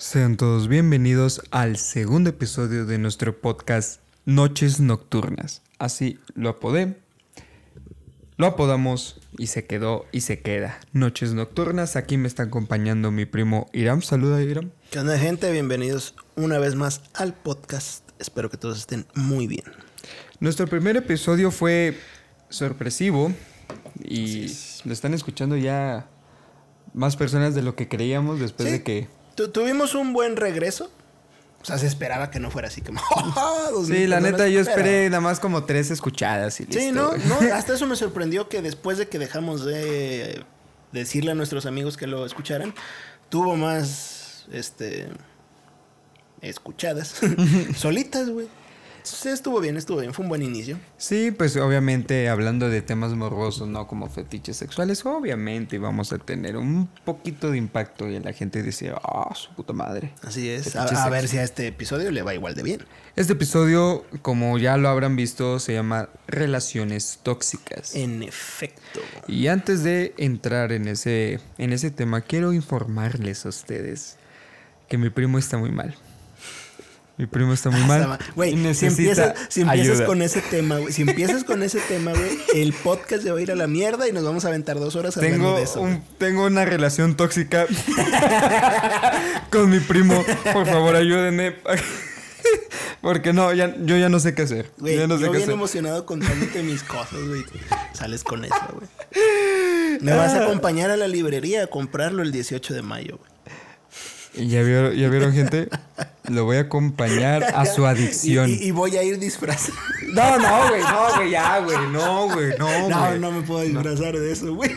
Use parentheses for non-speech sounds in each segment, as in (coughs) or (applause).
Sean todos bienvenidos al segundo episodio de nuestro podcast Noches Nocturnas. Así lo apodé, lo apodamos y se quedó y se queda. Noches Nocturnas, aquí me está acompañando mi primo Iram. Saluda Iram. ¿Qué onda gente? Bienvenidos una vez más al podcast. Espero que todos estén muy bien. Nuestro primer episodio fue sorpresivo y lo están escuchando ya más personas de lo que creíamos después Sí. de que... Tu- tuvimos un buen regreso. O sea, se esperaba que no fuera así como... (laughs) Sí, la neta yo esperé nada más como tres escuchadas y listo. Sí, ¿no? no, hasta eso me sorprendió que después de que dejamos de decirle a nuestros amigos que lo escucharan, tuvo más, este, escuchadas, (laughs) solitas, güey. Sí, estuvo bien, estuvo bien, fue un buen inicio. Sí, pues obviamente hablando de temas morbosos, no como fetiches sexuales, obviamente vamos a tener un poquito de impacto y la gente dice, ah, su puta madre. Así es, a, a ver si a este episodio le va igual de bien. Este episodio, como ya lo habrán visto, se llama Relaciones Tóxicas. En efecto. Y antes de entrar en ese, en ese tema, quiero informarles a ustedes que mi primo está muy mal. Mi primo está muy mal. Está mal. Güey, si empiezas, si empiezas ayuda. con ese tema, güey, si empiezas con ese tema, güey, el podcast se va a ir a la mierda y nos vamos a aventar dos horas hablando Tengo, de eso. un- tengo una relación tóxica con mi primo. Por favor, ayúdenme. (laughs) Porque no, ya, yo ya no sé qué hacer. Güey, ya no sé yo qué bien hacer. emocionado contándote mis cosas, güey. Sales con eso, güey. (laughs) Me vas a acompañar a la librería a comprarlo el 18 de mayo, güey. ¿Ya vieron, ya vieron, gente? Lo voy a acompañar a su (laughs) adicción. y- y voy a ir disfrazado. No, no, güey, no, güey, ya, güey, no, güey, no, No, güey. no me puedo disfrazar de eso, güey.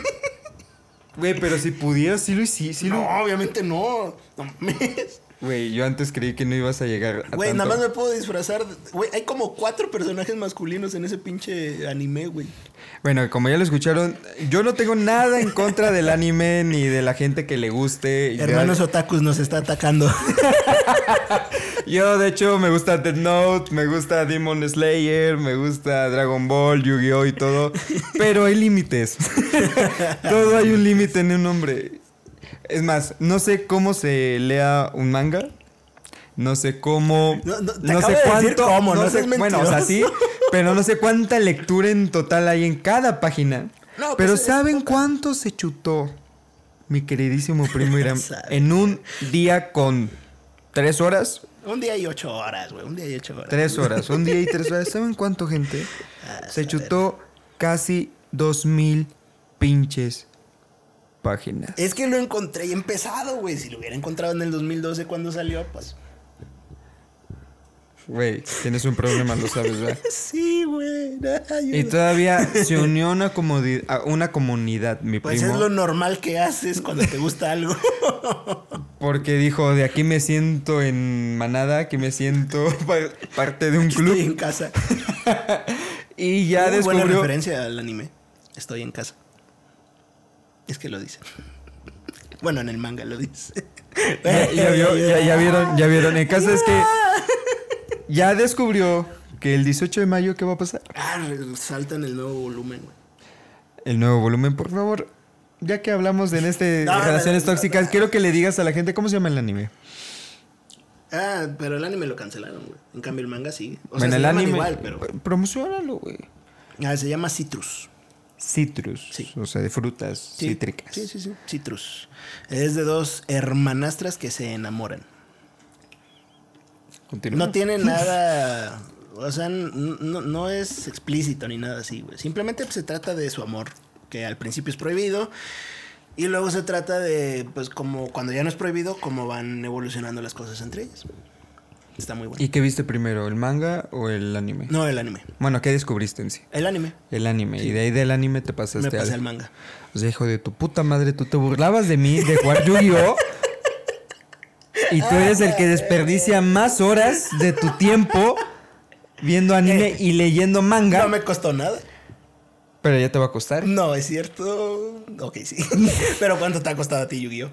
Güey, pero si pudieras, sí lo hiciste, sí No, lo... obviamente no. No mames. Güey, yo antes creí que no ibas a llegar a Güey, tanto. nada más me puedo disfrazar. Güey, hay como cuatro personajes masculinos en ese pinche anime, güey. Bueno, como ya lo escucharon, yo no tengo nada en contra del anime (laughs) ni de la gente que le guste. Hermanos otakus nos está atacando. (laughs) Yo, de hecho, me gusta Death Note, me gusta Demon Slayer, me gusta Dragon Ball, Yu-Gi-Oh! y todo. Pero hay límites. (laughs) todo hay un límite en un nombre. Es más, no sé cómo se lea un manga. No sé cómo. No, no, te no acabo sé de decir cuánto. cómo, no sé, seas bueno, o sea, sí. (laughs) Pero no sé cuánta lectura en total hay en cada página. No, pues pero ¿saben cuánto se chutó mi queridísimo primo Irán (laughs) en un día con tres horas? Un día y ocho horas, güey. Un día y ocho horas. Tres horas, un día y tres horas. (laughs) ¿Saben cuánto, gente? Ah, Se chutó casi dos mil pinches páginas. Es que lo encontré y empezado, güey. Si lo hubiera encontrado en el 2012 cuando salió, pues. Güey, tienes un problema, lo sabes, ¿verdad? (laughs) Sí, güey. Y todavía se (laughs) unió una, a una comunidad, mi Pues primo. es lo normal que haces cuando te gusta algo. (laughs) Porque dijo, de aquí me siento en manada, aquí me siento pa- parte de un Estoy club. en casa. Y ya Muy buena descubrió... referencia al anime. Estoy en casa. Es que lo dice. Bueno, en el manga lo dice. (laughs) Ya, ya vio- ya- ya vieron, ya vieron. El caso es que ya descubrió que el 18 de mayo, ¿qué va a pasar? Ah, saltan el nuevo volumen, güey. El nuevo volumen, por favor. Ya que hablamos en este No, relaciones no, no, tóxicas, quiero que le digas a la gente cómo se llama el anime. Ah, pero el anime lo cancelaron, güey. En cambio, el manga sí. O bueno, sea, el se llaman anime. igual, pero. Promocionalo, güey. Ah, se llama Citrus. Citrus. Sí. O sea, de frutas Sí. cítricas. Sí, sí, sí. Citrus. Es de dos hermanastras que se enamoran. Continúa. No tiene (laughs) nada. O sea, no es explícito ni nada así, güey. Simplemente pues, se trata de su amor, que al principio es prohibido. Y luego se trata de, pues, como cuando ya no es prohibido, cómo van evolucionando las cosas entre ellas. Está muy bueno. ¿Y qué viste primero, el manga o el anime? No, el anime. Bueno, ¿qué descubriste en sí? El anime. El anime. Y de ahí del anime te pasaste Me pasé al- al manga. O sea, hijo de tu puta madre, tú te burlabas de mí, de jugar Yu-Gi-Oh! Y tú eres el que desperdicia más horas de tu tiempo viendo anime y leyendo manga. No me costó nada. Pero ya te va a costar. No, es cierto. Ok, sí. (laughs) Pero ¿cuánto te ha costado a ti, Yu-Gi-Oh?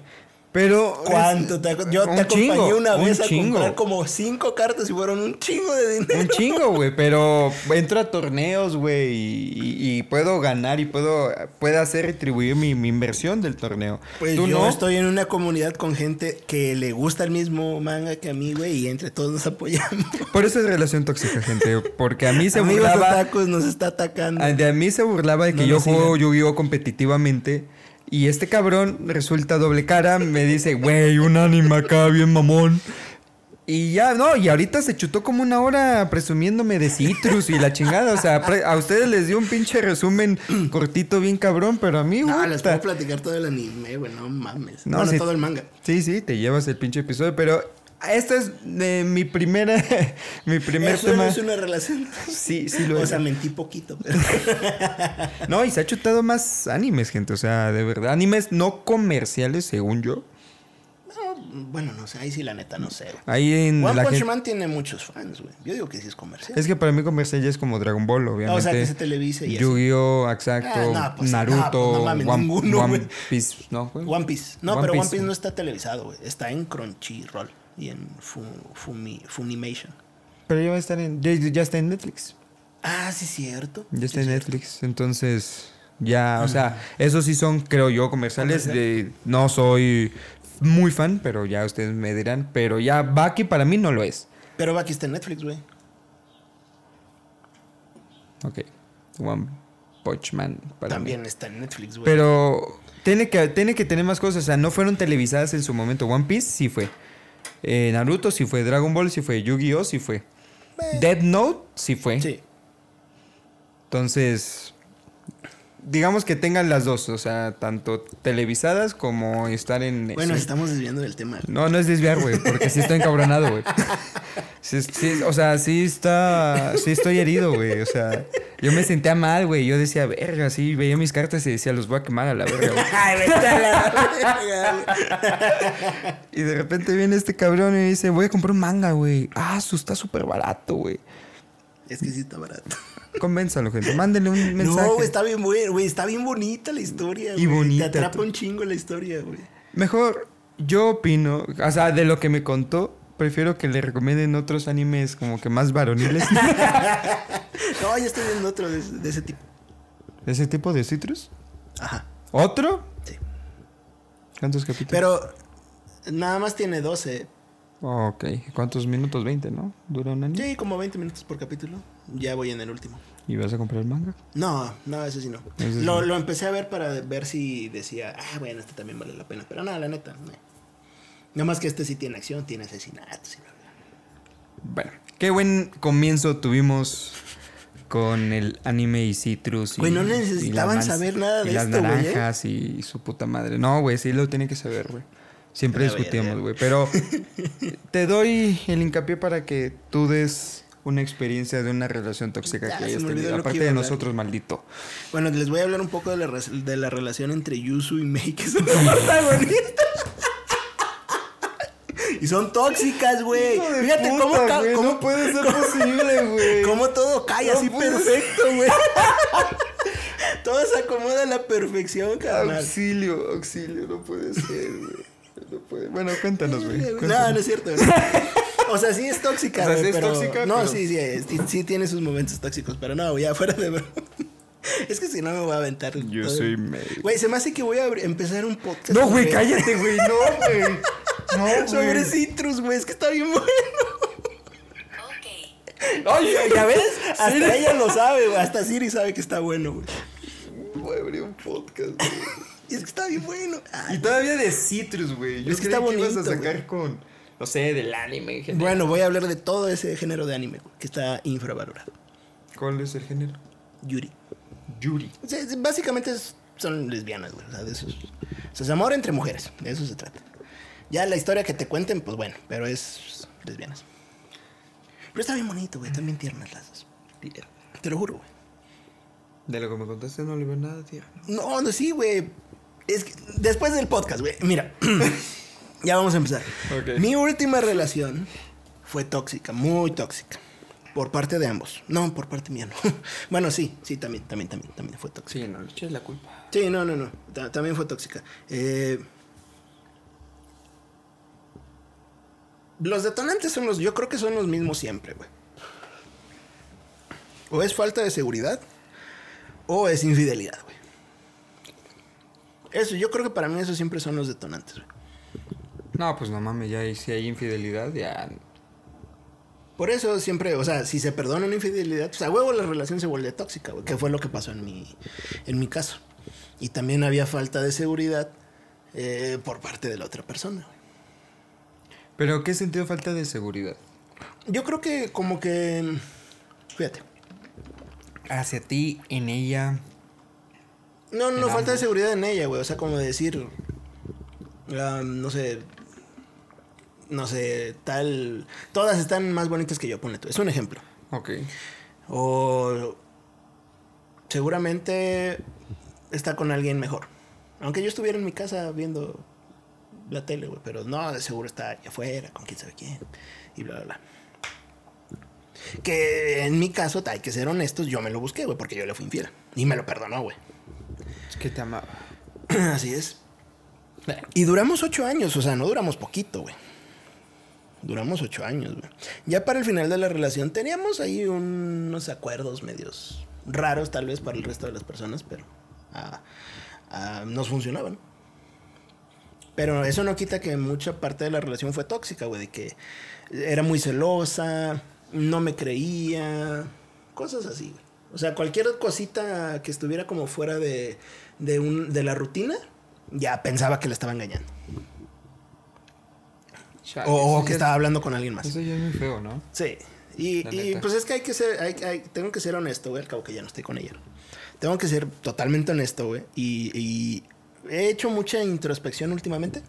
Pero. ¿Cuánto te Yo te acompañé chingo, una un vez a chingo. comprar como cinco cartas y fueron un chingo de dinero. Un chingo, güey, pero (laughs) entro a torneos, güey, y, puedo ganar y puedo, puedo hacer retribuir mi, mi inversión del torneo. Pues Tú yo no. estoy en una comunidad con gente que le gusta el mismo manga que a mí, güey, y entre todos nos apoyamos. Por eso es relación tóxica, gente, porque a mí se Amigos burlaba... otakus nos está atacando. a- De a mí se burlaba de que No yo juego. Yu-Gi-Oh competitivamente. Y este cabrón resulta doble cara, me dice, güey, un anime acá bien mamón. Y ya, no, y ahorita se chutó como una hora presumiéndome de Citrus y la chingada. O sea, a ustedes les dio un pinche resumen cortito, bien cabrón, pero a mí, No, les puedo platicar todo el anime, güey, no mames. No, No, sí. todo el manga. Sí, sí, te llevas el pinche episodio, pero esta es mi primera, (laughs) mi primer Eso tema. no es una relación. Sí, sí lo O es. sea, mentí poquito. pero- (laughs) No, y se ha chutado más animes, gente. O sea, de verdad. Animes no comerciales, según yo. No, bueno, no sé, ahí sí la neta no sé. Ahí en One la Punch gente- Man tiene muchos fans, güey. Yo digo que sí es comercial. Es que para mí comercial ya es como Dragon Ball, obviamente. o sea, que se televise y. Yu-Gi-Oh, exacto. Ah, no, pues, Naruto, no, pues, no mames, One, ninguno, One. Piece, ¿no? güey? One No, One pero One Piece. Piece no está televisado, güey. Está en Crunchyroll y en Fu- Fumi- Funimation. Pero ya va a estar en. Ya, ya está en Netflix. Ah, sí, cierto. Ya está Sí, en cierto. Netflix. Entonces, ya, o sea, esos sí son, creo yo, comerciales. De, no soy muy fan, pero ya ustedes me dirán. Pero ya Baki para mí no lo es. Pero aquí está en Netflix, güey. Ok. One Punch Man para También mí. está en Netflix, güey. Pero tiene que, tiene que tener más cosas. O sea, no fueron televisadas en su momento. One Piece sí fue. Eh, Naruto sí fue. Dragon Ball sí fue. Yu-Gi-Oh sí fue. Dead Note sí fue. Sí. Entonces, digamos que tengan las dos. O sea, tanto televisadas como estar en... Bueno, sí. estamos desviando del tema. No, no es desviar, güey, porque sí estoy encabronado, güey. (laughs) Sí, sí, o sea, sí está, sí estoy herido, güey. O sea, yo me sentía mal, güey. Yo decía, verga, sí, veía mis cartas y decía, los voy a quemar a la verga, güey. (laughs) (laughs) Y de repente viene este cabrón y me dice, voy a comprar un manga, güey. Ah, su está súper barato, güey. Es que sí está barato. Convénzalo, gente. Mándenle un mensaje. No, güey, está bien bueno, güey. Está bien bonita la historia, Y güey. bonita, Te atrapa un chingo la historia, güey. Mejor, yo opino, o sea, de lo que me contó, prefiero que le recomienden otros animes como que más varoniles. (laughs) No, ya estoy viendo otro de, ese- de ese tipo. ¿Ese tipo de citrus? Ajá, ¿Otro? sí. ¿Cuántos capítulos? Pero nada más tiene 12. Ok, ¿cuántos minutos? 20, ¿no? ¿Dura un año? Sí, como 20 minutos por capítulo. Ya voy en el último. ¿Y vas a comprar el manga? No, no, ese sí no. Ese lo, lo empecé a ver para ver si decía, ah, bueno, este también vale la pena. Pero nada, la neta, no. Nada más que este sí tiene acción, tiene asesinatos y bla, bla. Bueno, qué buen comienzo tuvimos con el anime y citrus. Y, Güey, no y las necesitaban saber nada y de las esto, güey, ¿eh? naranjas y su puta madre. No, güey, sí lo tiene que saber, güey. Siempre ver, güey. Pero (laughs) te doy el hincapié para que tú des una experiencia de una relación tóxica Ya, que hayas tenido. Aparte de nosotros, maldito. Bueno, les voy a hablar un poco de la, de la relación entre Yusu y Mei, que son los (laughs) protagonistas. y son tóxicas, güey. Fíjate puta, cómo, güey, cómo- no puede ser posible, güey. (laughs) cómo todo cae No así perfecto, güey. (laughs) todo se acomoda a la perfección, carnal. Auxilio, auxilio, no puede ser, güey. No puede. Bueno, cuéntanos, güey. No, no es cierto. O sea, sí es tóxica, O sea, sí es pero- tóxica, No, pero- sí, sí, es- sí, sí tiene sus momentos tóxicos, pero no, ya (laughs) fuera de broma. Es que si no me voy a aventar. Yo todo- soy Mei. Güey, se me hace que voy a empezar un podcast. No, güey, cállate, güey. No, güey. (laughs) No, güey. Sobre Citrus, güey, es que está bien bueno. Ay, ¿Ya ves? (laughs) Hasta ella lo sabe, güey. Hasta Siri sabe que está bueno, güey. Voy a abrir un podcast, güey. Y es que está bien bueno. Ay, Y todavía de Citrus, güey. Yo Es que creí está que ibas a sacar con, no sé, del anime en general. Bueno, voy a hablar de todo ese género de anime, güey, que está infravalorado. ¿Cuál es el género? Yuri. Yuri. O sea, básicamente son lesbianas, güey. O sea, de eso es, o sea, es amor entre mujeres. De eso se trata. Ya la historia que te cuenten, pues bueno, pero es lesbianas. Pero está bien bonito, güey. Están bien tiernas las dos. Te lo juro, güey. De lo que me contaste no le veo nada, tío. No, no, sí, güey. Es que después del podcast, güey. Mira, (laughs) ya vamos a empezar. Mi última relación fue tóxica, muy tóxica. Por parte de ambos. No, por parte mía, no. (laughs) Bueno, sí, sí, también, también, también, también fue tóxica. Sí, no le eches la culpa. Sí, no, no, no. Ta- también fue tóxica. Eh, Los detonantes son los, yo creo que son los mismos siempre, güey. O es falta de seguridad, o es infidelidad, güey. Eso, yo creo que para mí esos siempre son los detonantes, güey. No, pues no mames, ya si hay infidelidad, ya. Por eso siempre, o sea, si se perdona una infidelidad, pues a huevo la relación se vuelve tóxica, güey, que fue lo que pasó en mi, en mi caso. Y también había falta de seguridad eh, por parte de la otra persona, güey. ¿Pero qué sentido falta de seguridad? Yo creo que como que, fíjate, Hacia ti, en ella. No, no, falta de seguridad en ella, güey. O sea, como decir. ah, no sé. No sé, tal. Todas están más bonitas que yo, ponle tú. Es un ejemplo. Ok. O. Seguramente está con alguien mejor. Aunque yo estuviera en mi casa viendo la tele, güey. Pero no, de seguro está allá afuera, con quién sabe quién. Y bla, bla, bla. Que en mi caso, hay que ser honestos, yo me lo busqué, güey, porque yo le fui infiel. Y me lo perdonó, güey. Es que te amaba. (clears throat) Así es. Y duramos ocho años, o sea, no duramos poquito, güey. Duramos ocho años, güey. Ya para el final de la relación teníamos ahí unos acuerdos medios raros, tal vez para el resto de las personas, pero ah, ah, nos funcionaban. Pero eso no quita que mucha parte de la relación fue tóxica, güey, de que era muy celosa, no me creía, cosas así, güey. O sea, cualquier cosita que estuviera como fuera de, de, un, de la rutina, ya pensaba que la estaba engañando. Chale, O, que estaba hablando con alguien más. Eso ya es muy feo, ¿no? Sí. Y, y, pues es que hay que ser, hay- hay- tengo que ser honesto, güey, al cabo que ya no estoy con ella. Tengo que ser totalmente honesto, güey. Y, y he hecho mucha introspección últimamente.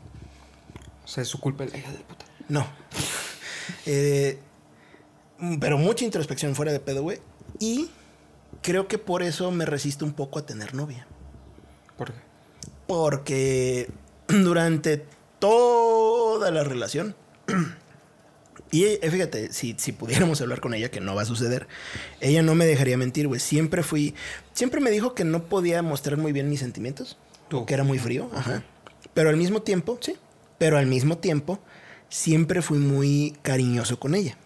O sea, es su culpa la hija de puta. No. Eh, pero mucha introspección fuera de pedo, güey. Y creo que por eso me resisto un poco a tener novia. ¿Por qué? Porque (clears throat) durante toda la relación. Y eh, fíjate, si, si pudiéramos hablar con ella, que no va a suceder, ella no me dejaría mentir, güey. Siempre fui. Siempre me dijo que no podía mostrar muy bien mis sentimientos. Tú. Que era muy frío. Ajá. Pero al mismo tiempo, sí. Pero al mismo tiempo, siempre fui muy cariñoso con ella.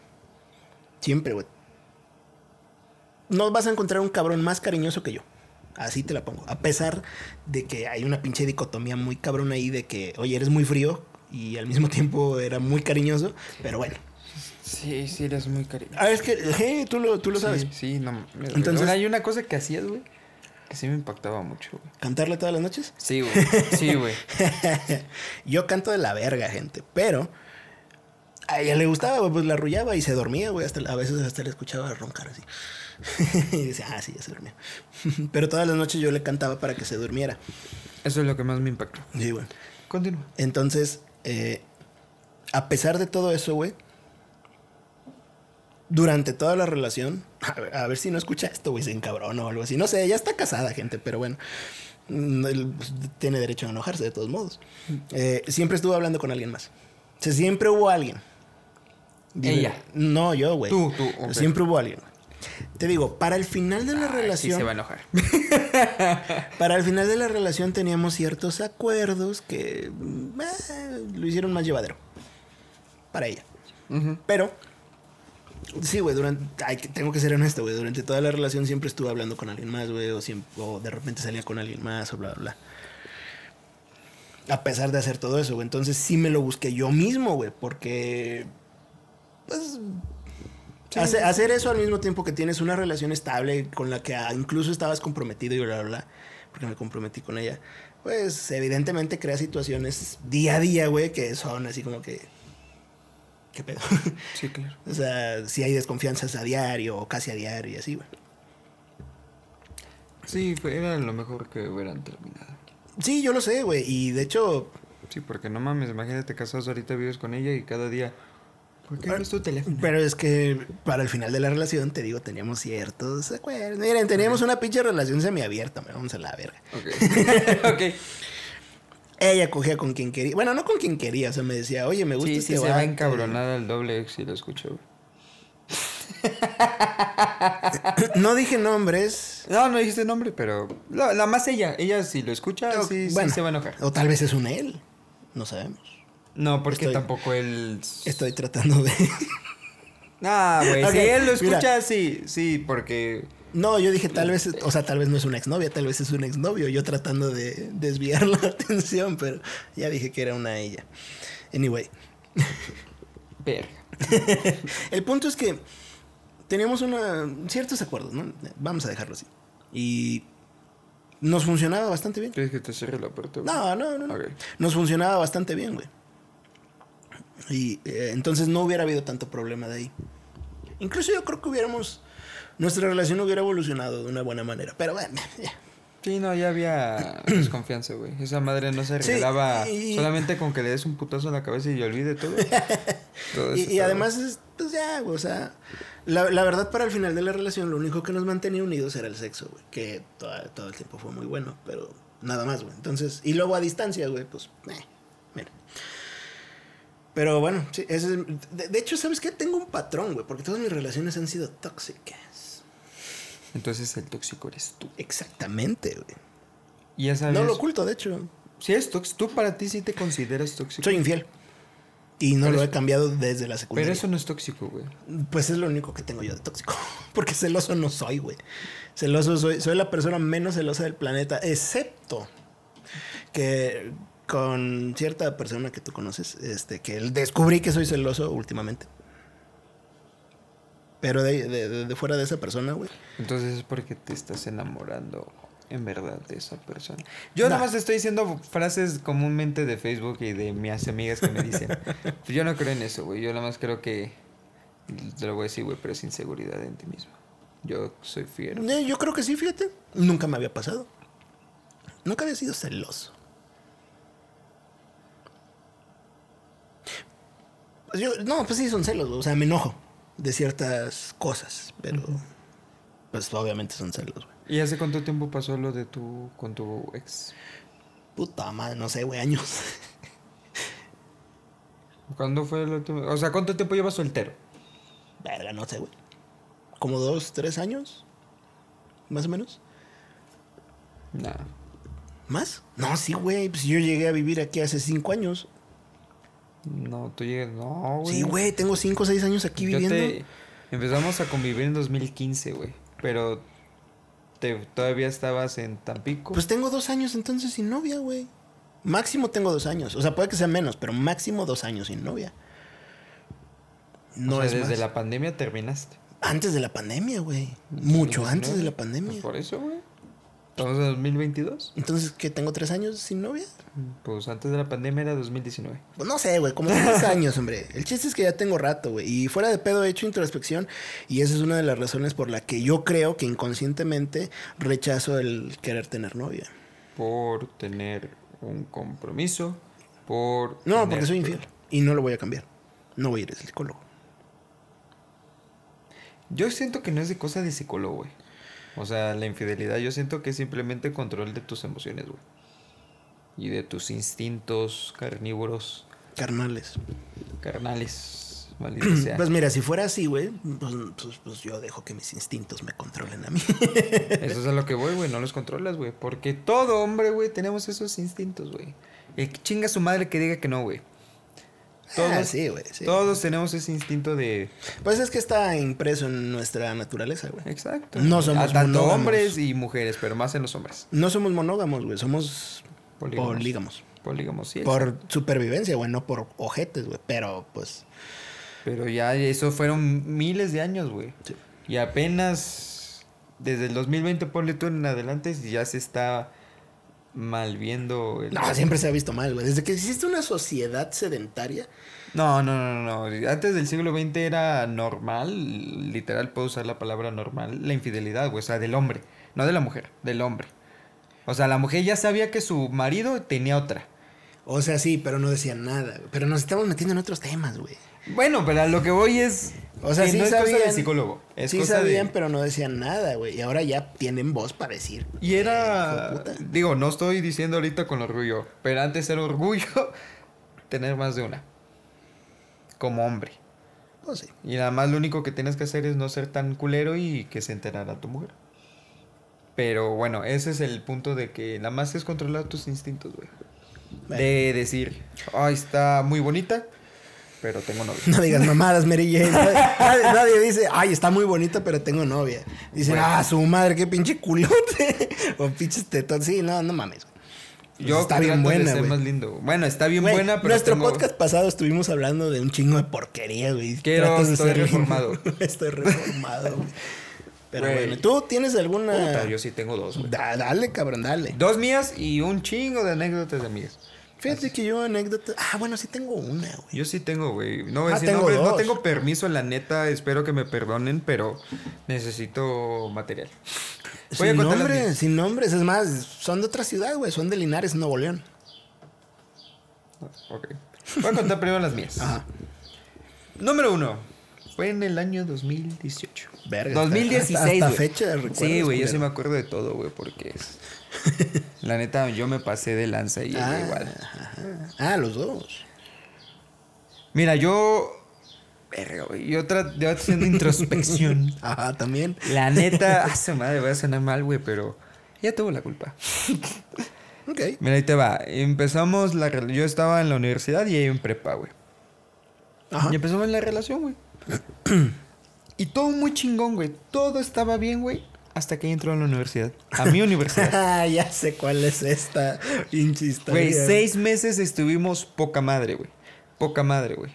Siempre, güey. No vas a encontrar un cabrón más cariñoso que yo. Así te la pongo. A pesar de que hay una pinche dicotomía muy cabrón ahí de que, oye, eres muy frío y al mismo (laughs) tiempo era muy cariñoso. Pero bueno. Sí, sí, eres muy cariñoso. Ah, es que, eh, tú lo, tú lo sabes. Sí, sí, no. Entonces- hay una cosa que hacías, güey, que sí me impactaba mucho, güey. ¿Cantarle todas las noches? Sí, güey. (laughs) Sí, güey. (laughs) yo canto de la verga, gente. Pero a ella le gustaba, güey, pues la arrullaba y se dormía, güey. Hasta, a veces hasta le escuchaba roncar así. (laughs) y decía, ah, sí, ya se dormía. (laughs) pero todas las noches yo le cantaba para que se durmiera. Eso es lo que más me impactó. Sí, güey. Continúa. Entonces, eh, a pesar de todo eso, güey, durante toda la relación, a ver, a ver si no escucha esto, güey, se encabrona o algo así. No sé, ella está casada, gente, pero bueno, mm, él, pues, tiene derecho a enojarse de todos modos. Eh, siempre estuvo hablando con alguien más. O sea, siempre hubo alguien. Ella. No, yo, güey. Tú, tú. Siempre hubo alguien. Te digo, para el final de la Ay, relación. Sí, se va a enojar. (laughs) Para el final de la relación teníamos ciertos acuerdos que eh, lo hicieron más llevadero. Para ella. Pero, sí, güey, durante. que- tengo que ser honesto, güey. Durante toda la relación siempre estuve hablando con alguien más, güey. O, siempre- o de repente salía con alguien más, o bla, bla, bla. A pesar de hacer todo eso, güey. Entonces sí me lo busqué yo mismo, güey. Porque. Pues. Hace- hacer eso al mismo tiempo que tienes una relación estable con la que incluso estabas comprometido y bla, bla, bla. Porque me comprometí con ella. Pues evidentemente crea situaciones día a día, güey, que son así como que. ¿Qué pedo? (laughs) Sí, claro. O sea, si hay desconfianzas a diario o casi a diario y así, güey. Sí, fue- era lo mejor que hubieran terminado. Sí, yo lo sé, güey. Y de hecho, Sí, porque no mames, imagínate casados ahorita vives con ella y cada día. ¿Por qué no es tu teléfono? pero es que para el final de la relación, te digo, teníamos ciertos acuerdos. Miren, teníamos una pinche relación semiabierta, me vamos a la verga. Ok. (laughs) ok. Ella cogía con quien quería. Bueno, no con quien quería, o sea, me decía, oye, me gusta Sí, este sí, se vato". va encabronada el doble ex si lo escucho. (laughs) No dije nombres. No, no dijiste nombre, pero la, la más ella. Ella si lo escucha, sí, sí Bueno, se va a enojar. O tal vez es un él. No sabemos. No, porque Estoy- tampoco él. Estoy tratando de... (laughs) Ah, güey. Ok, si él lo mira. escucha, sí, sí, porque. No, yo dije tal vez, o sea, tal vez no es una exnovia, tal vez es un exnovio. Yo tratando de desviar (laughs) la atención, pero ya dije que era una ella. Anyway, Verga. (laughs) el punto es que teníamos una, ciertos acuerdos, ¿no? Vamos a dejarlo así. Y nos funcionaba bastante bien. ¿Quieres que te cierre la puerta? güey? No, no, no. Nos funcionaba bastante bien, güey. Y eh, entonces no hubiera habido tanto problema de ahí. Incluso yo creo que hubiéramos. Nuestra relación hubiera evolucionado de una buena manera. Pero bueno, (laughs) ya. Sí, no, ya había (clears throat) desconfianza, güey. Esa madre no se Sí, regalaba y- solamente con que le des un putazo en la cabeza y olvide todo. (laughs) Todo Y, y además, es, pues ya, güey, o sea. La, la verdad, para el final de la relación, lo único que nos mantenía unidos era el sexo, güey. Que todo, todo el tiempo fue muy bueno, pero nada más, güey. Entonces, y luego a distancia, güey, pues, eh, mira. Pero bueno, sí, ese es- de, de hecho, ¿sabes qué? Tengo un patrón, güey, porque todas mis relaciones han sido tóxicas. Entonces el tóxico eres tú. Exactamente, güey. Y ya sabes. No lo oculto, de hecho. Si eres tóxico, tú para ti sí te consideras tóxico. Soy infiel. Y no Pero lo he es- cambiado desde la secundaria. Pero eso no es tóxico, güey. Pues es lo único que tengo yo de tóxico. (laughs) Porque celoso no soy, güey. Celoso soy. Soy la persona menos celosa del planeta. Excepto que con cierta persona que tú conoces, este, que descubrí que soy celoso últimamente. Pero de, de- de- fuera de esa persona, güey. Entonces es porque te estás enamorando en verdad de esa persona. Yo No. nada más estoy diciendo frases comúnmente de Facebook y de mis amigas que me dicen. (laughs) Yo no creo en eso, güey. Yo nada más creo que. Te lo voy a decir, güey, pero sin seguridad en ti mismo. Yo soy fiel. Eh, Yo creo que sí, fíjate. Nunca me había pasado. Nunca había sido celoso. Pues yo- no, pues sí, son celos, güey. O sea, me enojo de ciertas cosas, pero pues obviamente son celos, güey. ¿Y hace cuánto tiempo pasó lo de tu. con tu ex? Puta madre, no sé, güey, años. ¿Cuándo fue el último? O sea, ¿cuánto tiempo llevas soltero? Verga, no sé, güey. Como dos, tres años, más o menos. Nah. ¿Más? No, sí, güey. Pues yo llegué a vivir aquí hace cinco años. No, tú llegas. No, güey. Sí, güey, tengo cinco o seis años aquí Yo viviendo. te- Empezamos a convivir en 2015, güey. Pero te, todavía estabas en Tampico. Pues tengo dos años entonces sin novia, güey. Máximo tengo dos años. O sea, puede que sea menos, pero máximo dos años sin novia. No o sea, es desde más. la pandemia terminaste. Antes de la pandemia, güey. Mucho 2019. antes de la Pues pandemia. por eso, güey. Estamos en 2022. Entonces, ¿qué? ¿Tengo tres años sin novia? Pues antes de la pandemia era 2019. Pues no sé, güey, como tres años, hombre. El chiste es que ya tengo rato, güey. Y fuera de pedo he hecho introspección. Y esa es una de las razones por la que yo creo que inconscientemente rechazo el querer tener novia. Por tener un compromiso. Por. No, tener- porque soy infiel. Y no lo voy a cambiar. No voy a ir al psicólogo. Yo siento que no es de cosa de psicólogo, güey. O sea, la infidelidad, yo siento que es simplemente control de tus emociones, güey. Y de tus instintos carnívoros, Carnales. carnales, (clears throat) sea. Pues mira, si fuera así, güey, pues, pues- pues yo dejo que mis instintos me controlen a mí. Eso es a lo que voy, güey. No los controlas, güey. Porque todo hombre, güey, tenemos esos instintos, güey. El que chinga a su madre que diga que no, güey. Todos, Ah, sí, güey. sí. todos tenemos ese instinto de. Pues es que está impreso en nuestra naturaleza, güey. Exacto. No somos tanto monógamos. hombres y mujeres, pero más en los hombres. No somos monógamos, güey. Somos Polígamos. polígamos. Polígamos, sí. Por supervivencia, güey, no por ojetes, güey. Pero pues. Pero ya eso fueron miles de años, güey. Sí. Y apenas desde el 2020, ponle tú en adelante, ya se está mal viendo. El... No, siempre se ha visto mal, güey. Desde que existe una sociedad sedentaria. No, no, no, no. Antes del siglo XX era normal, literal puedo usar la palabra normal, la infidelidad, güey. O sea, del hombre, no de la mujer, del hombre. O sea, la mujer ya sabía que su marido tenía otra. O sea, sí, pero no decían nada. Pero nos estamos metiendo en otros temas, güey. Bueno, pero a lo que voy es. O sea, que sí no es sabían. cosa psicólogo. Es sí cosa de- sabían, pero no decían nada, güey. Y ahora ya tienen voz para decir. Y "Eh, era. hijo de puta". Digo, no estoy diciendo ahorita con orgullo, pero antes era orgullo (laughs) tener más de una. Como hombre. Pues sí. Y nada más lo único que tienes que hacer es no ser tan culero y que se enterara tu mujer. Pero bueno, ese es el punto de que nada más es controlar tus instintos, güey. De decir, ay, está muy bonita, pero tengo novia. No digas mamadas, Mary Jane. (laughs) Nadie, nadie dice, ay, está muy bonita, pero tengo novia. Dicen, Bueno. ah, su madre, qué pinche culote. (laughs) o pinches tetón. Sí, no, no mames. güey. Yo está bien buena, güey. más lindo. Bueno, está bien buena, pero nuestro tengo- podcast pasado estuvimos hablando de un chingo de porquería, güey. Quiero, de estoy reformado. (laughs) estoy reformado, güey. Pero bueno, ¿tú tienes alguna...? Puta, yo sí tengo dos, güey. Da- dale, cabrón, dale. Dos mías y un chingo de anécdotas de amigas. Fíjate que yo anécdota... Ah, bueno, sí tengo una, güey. Yo sí tengo, güey. No voy a Ah, decir tengo nombres, no tengo permiso, la neta. Espero que me perdonen, pero necesito material. Voy a Sin nombres, sin nombres. Es más, son de otra ciudad, güey. Son de Linares, Nuevo León. Ok. Voy a contar primero las mías. Ajá. Número uno. Fue en el año 2018. Verga, 2016, hasta- hasta fecha recuerdas, Sí, güey, yo sí me acuerdo de todo, güey, porque es... La neta, yo me pasé de lanza y Ah, igual. ajá. Ah, los dos. Mira, yo... Yo, tra- yo haciendo introspección. (laughs) Ajá, también. La neta, a su madre, voy a sonar mal, güey, pero ella tuvo la culpa. Ok. Mira, ahí te va. Empezamos la... Yo estaba en la universidad y ella en prepa, güey. Ajá. Y empezamos la relación, güey. (clears throat) y todo muy chingón, güey. Todo estaba bien, güey. Hasta que entró a la universidad. A mi universidad. (laughs) Ah, ya sé cuál es esta pinche historia. Güey, seis meses estuvimos poca madre, güey. Poca madre, güey.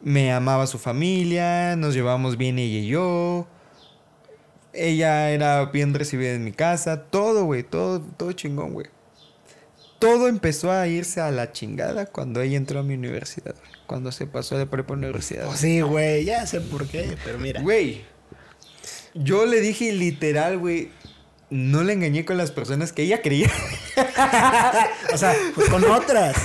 Me amaba su familia, nos llevábamos bien ella y yo. Ella era bien recibida en mi casa. Todo, güey. Todo, todo chingón, güey. Todo empezó a irse a la chingada cuando ella entró a mi universidad. Cuando se pasó de prepa a universidad. Pues sí, güey, ya sé por qué, pero mira. Güey, yo le dije literal, güey, no le engañé con las personas que ella creía. (laughs) O sea, fue con otras.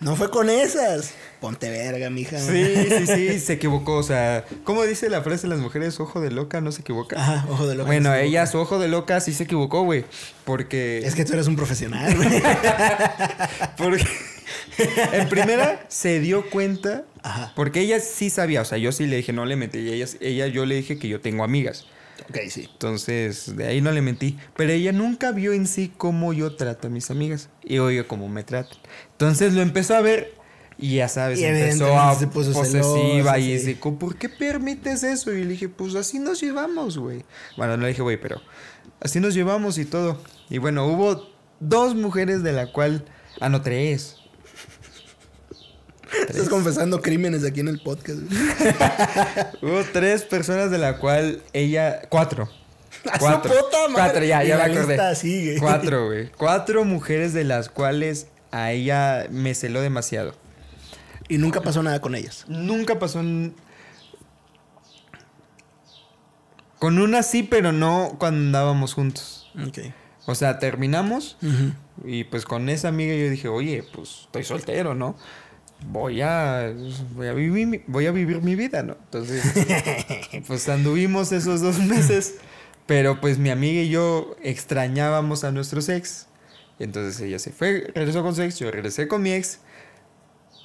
No fue con esas. Ponte verga, mija. Sí, sí, sí, se equivocó. O sea, ¿cómo dice la frase de las mujeres? Ojo de loca, no se equivoca. Ajá, ojo de loca. bueno, no ella, su ojo de loca, sí se equivocó, güey. Porque. Es que tú eres un profesional, güey. (laughs) Porque. en primera, se dio cuenta. Ajá. Porque ella sí sabía. O sea, yo sí le dije, no le mentí. Y ella, ella, yo le dije que yo tengo amigas. Ok, sí. Entonces, de ahí no le mentí. Pero ella nunca vio en sí cómo yo trato a mis amigas. Y oiga cómo me tratan. Entonces lo empezó a ver. Y ya sabes, Y empezó a se puso posesiva y sí. dice, ¿por qué permites eso? Y le dije, pues así nos llevamos, güey. Bueno, no le dije, güey, pero así nos llevamos y todo. Y bueno, hubo dos mujeres de la cual... Ah, no, tres. Estás confesando crímenes aquí en el podcast. (laughs) Hubo tres personas de la cual ella... Cuatro. (laughs) ¡A su puta madre! Cuatro, ya, Y ya me acordé. sigue. Cuatro, güey. Cuatro mujeres de las cuales a ella me celó demasiado. Y nunca pasó nada con ellas. Nunca pasó. Con una sí, pero no cuando andábamos juntos. Ok. O sea, terminamos y pues con esa amiga yo dije, oye, pues estoy soltero, ¿no? Voy a, voy a, vivir, mi, voy a vivir mi vida, ¿no? Entonces, (laughs) pues anduvimos esos dos meses, pero pues mi amiga y yo extrañábamos a nuestros ex. Entonces ella se fue, regresó con su ex, yo regresé con mi ex.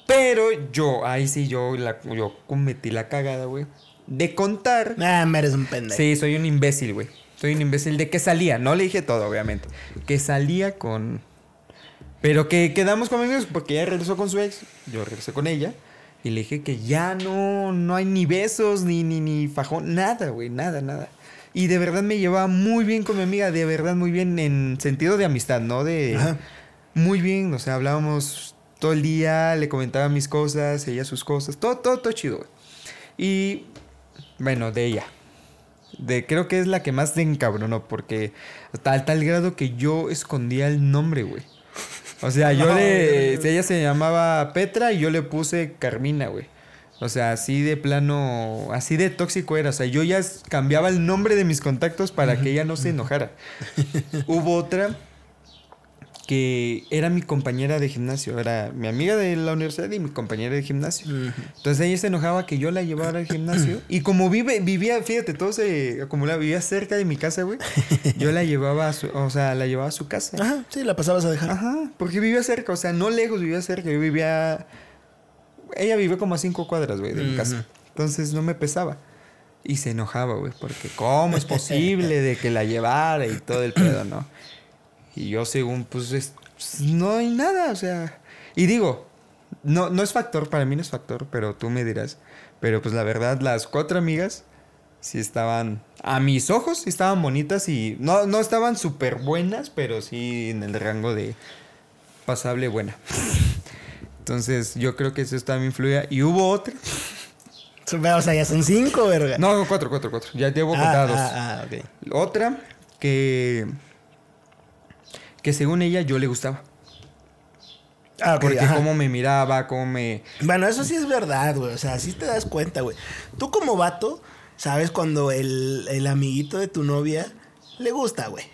Pero yo, ahí sí, yo, la, yo cometí la cagada, güey. De contar Ah, me eres un pendejo. Sí, soy un imbécil, güey. Soy un imbécil de que salía. No le dije todo, obviamente. Que salía con. Pero que quedamos con amigos porque ella regresó con su ex. Yo regresé con ella. Y le dije que ya no, no hay ni besos, ni, ni, ni fajón. Nada, güey. Nada, nada. Y de verdad me llevaba muy bien con mi amiga. De verdad muy bien en sentido de amistad, ¿no? De. Ajá. Muy bien. O sea, hablábamos todo el día. Le comentaba mis cosas, ella sus cosas. Todo, todo, todo chido, güey. Y. Bueno, de ella. De, creo que es la que más te encabronó, porque hasta al tal grado que yo escondía el nombre, güey. O sea, yo le. Ella se llamaba Petra y yo le puse Carmina, güey. O sea, así de plano, así de tóxico era. O sea, yo ya cambiaba el nombre de mis contactos para que ella no se enojara. (laughs) Hubo otra que era mi compañera de gimnasio, era mi amiga de la universidad y mi compañera de gimnasio. Entonces ella se enojaba que yo la llevara al gimnasio. (clears throat) Y como vive, vivía, fíjate, todo se acumulaba, vivía cerca de mi casa, güey. Yo la llevaba a su, o sea, la llevaba a su casa. Ajá, sí, la pasabas a dejar. Ajá, porque vivía cerca, o sea, no lejos, vivía cerca. Yo vivía. Ella vivía como a cinco cuadras, güey, de mi casa. Entonces no me pesaba. Y se enojaba, güey, porque ¿cómo es (laughs) posible de que la llevara y todo el pedo, no? Y yo, según, pues, es- pues, no hay nada, o sea. Y digo, no, no es factor, para mí no es factor, pero tú me dirás. Pero pues la verdad, las cuatro amigas sí estaban, a mis ojos, sí estaban bonitas y no, no estaban súper buenas, pero sí en el rango de pasable buena. Entonces yo creo que eso también influía. Y hubo otra. O sea, ya son cinco, verga. No, cuatro, cuatro, cuatro. Ya llevo ah, contados. ah, ah, ok. Otra que. Que según ella yo le gustaba. Ah, ok, porque ajá. cómo me miraba, cómo me. Bueno, eso sí es verdad, güey. O sea, sí te das cuenta, güey. Tú como vato, sabes cuando el, el amiguito de tu novia le gusta, güey.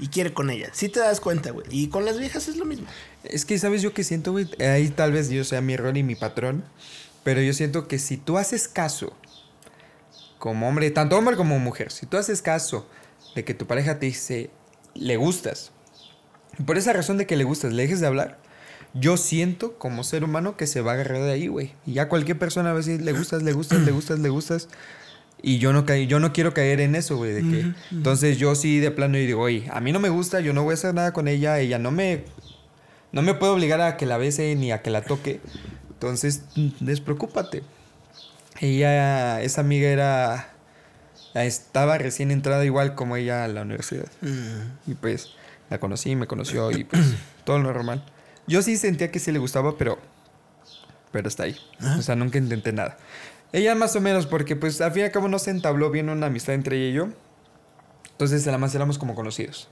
Y quiere con ella. Sí te das cuenta, güey. Y con las viejas es lo mismo. Es que, ¿sabes yo qué siento, güey? Ahí tal vez yo sea mi error y mi patrón. Pero yo siento que si tú haces caso, como hombre, tanto hombre como mujer, si tú haces caso de que tu pareja te dice, le gustas, por esa razón de que le gustas, le dejes de hablar, yo siento como ser humano que se va a agarrar de ahí, güey. Y ya cualquier persona va a decir, le gustas, le gustas, le gustas, le gustas. Y yo no, yo no quiero caer en eso, güey. De que. Entonces yo sí de plano y digo, oye, a mí no me gusta, yo no voy a hacer nada con ella, ella no me... No me puedo obligar a que la bese ni a que la toque. Entonces, mm, despreocúpate. Ella, esa amiga era... Estaba recién entrada igual como ella a la universidad. Mm. Y pues la conocí, me conoció y pues (clears throat) todo lo normal. Yo sí sentía que sí le gustaba, pero pero está ahí. Ajá. O sea, nunca intenté nada. Ella más o menos porque pues al fin y al cabo no se entabló bien una amistad entre ella y yo. Entonces nada más éramos como conocidos.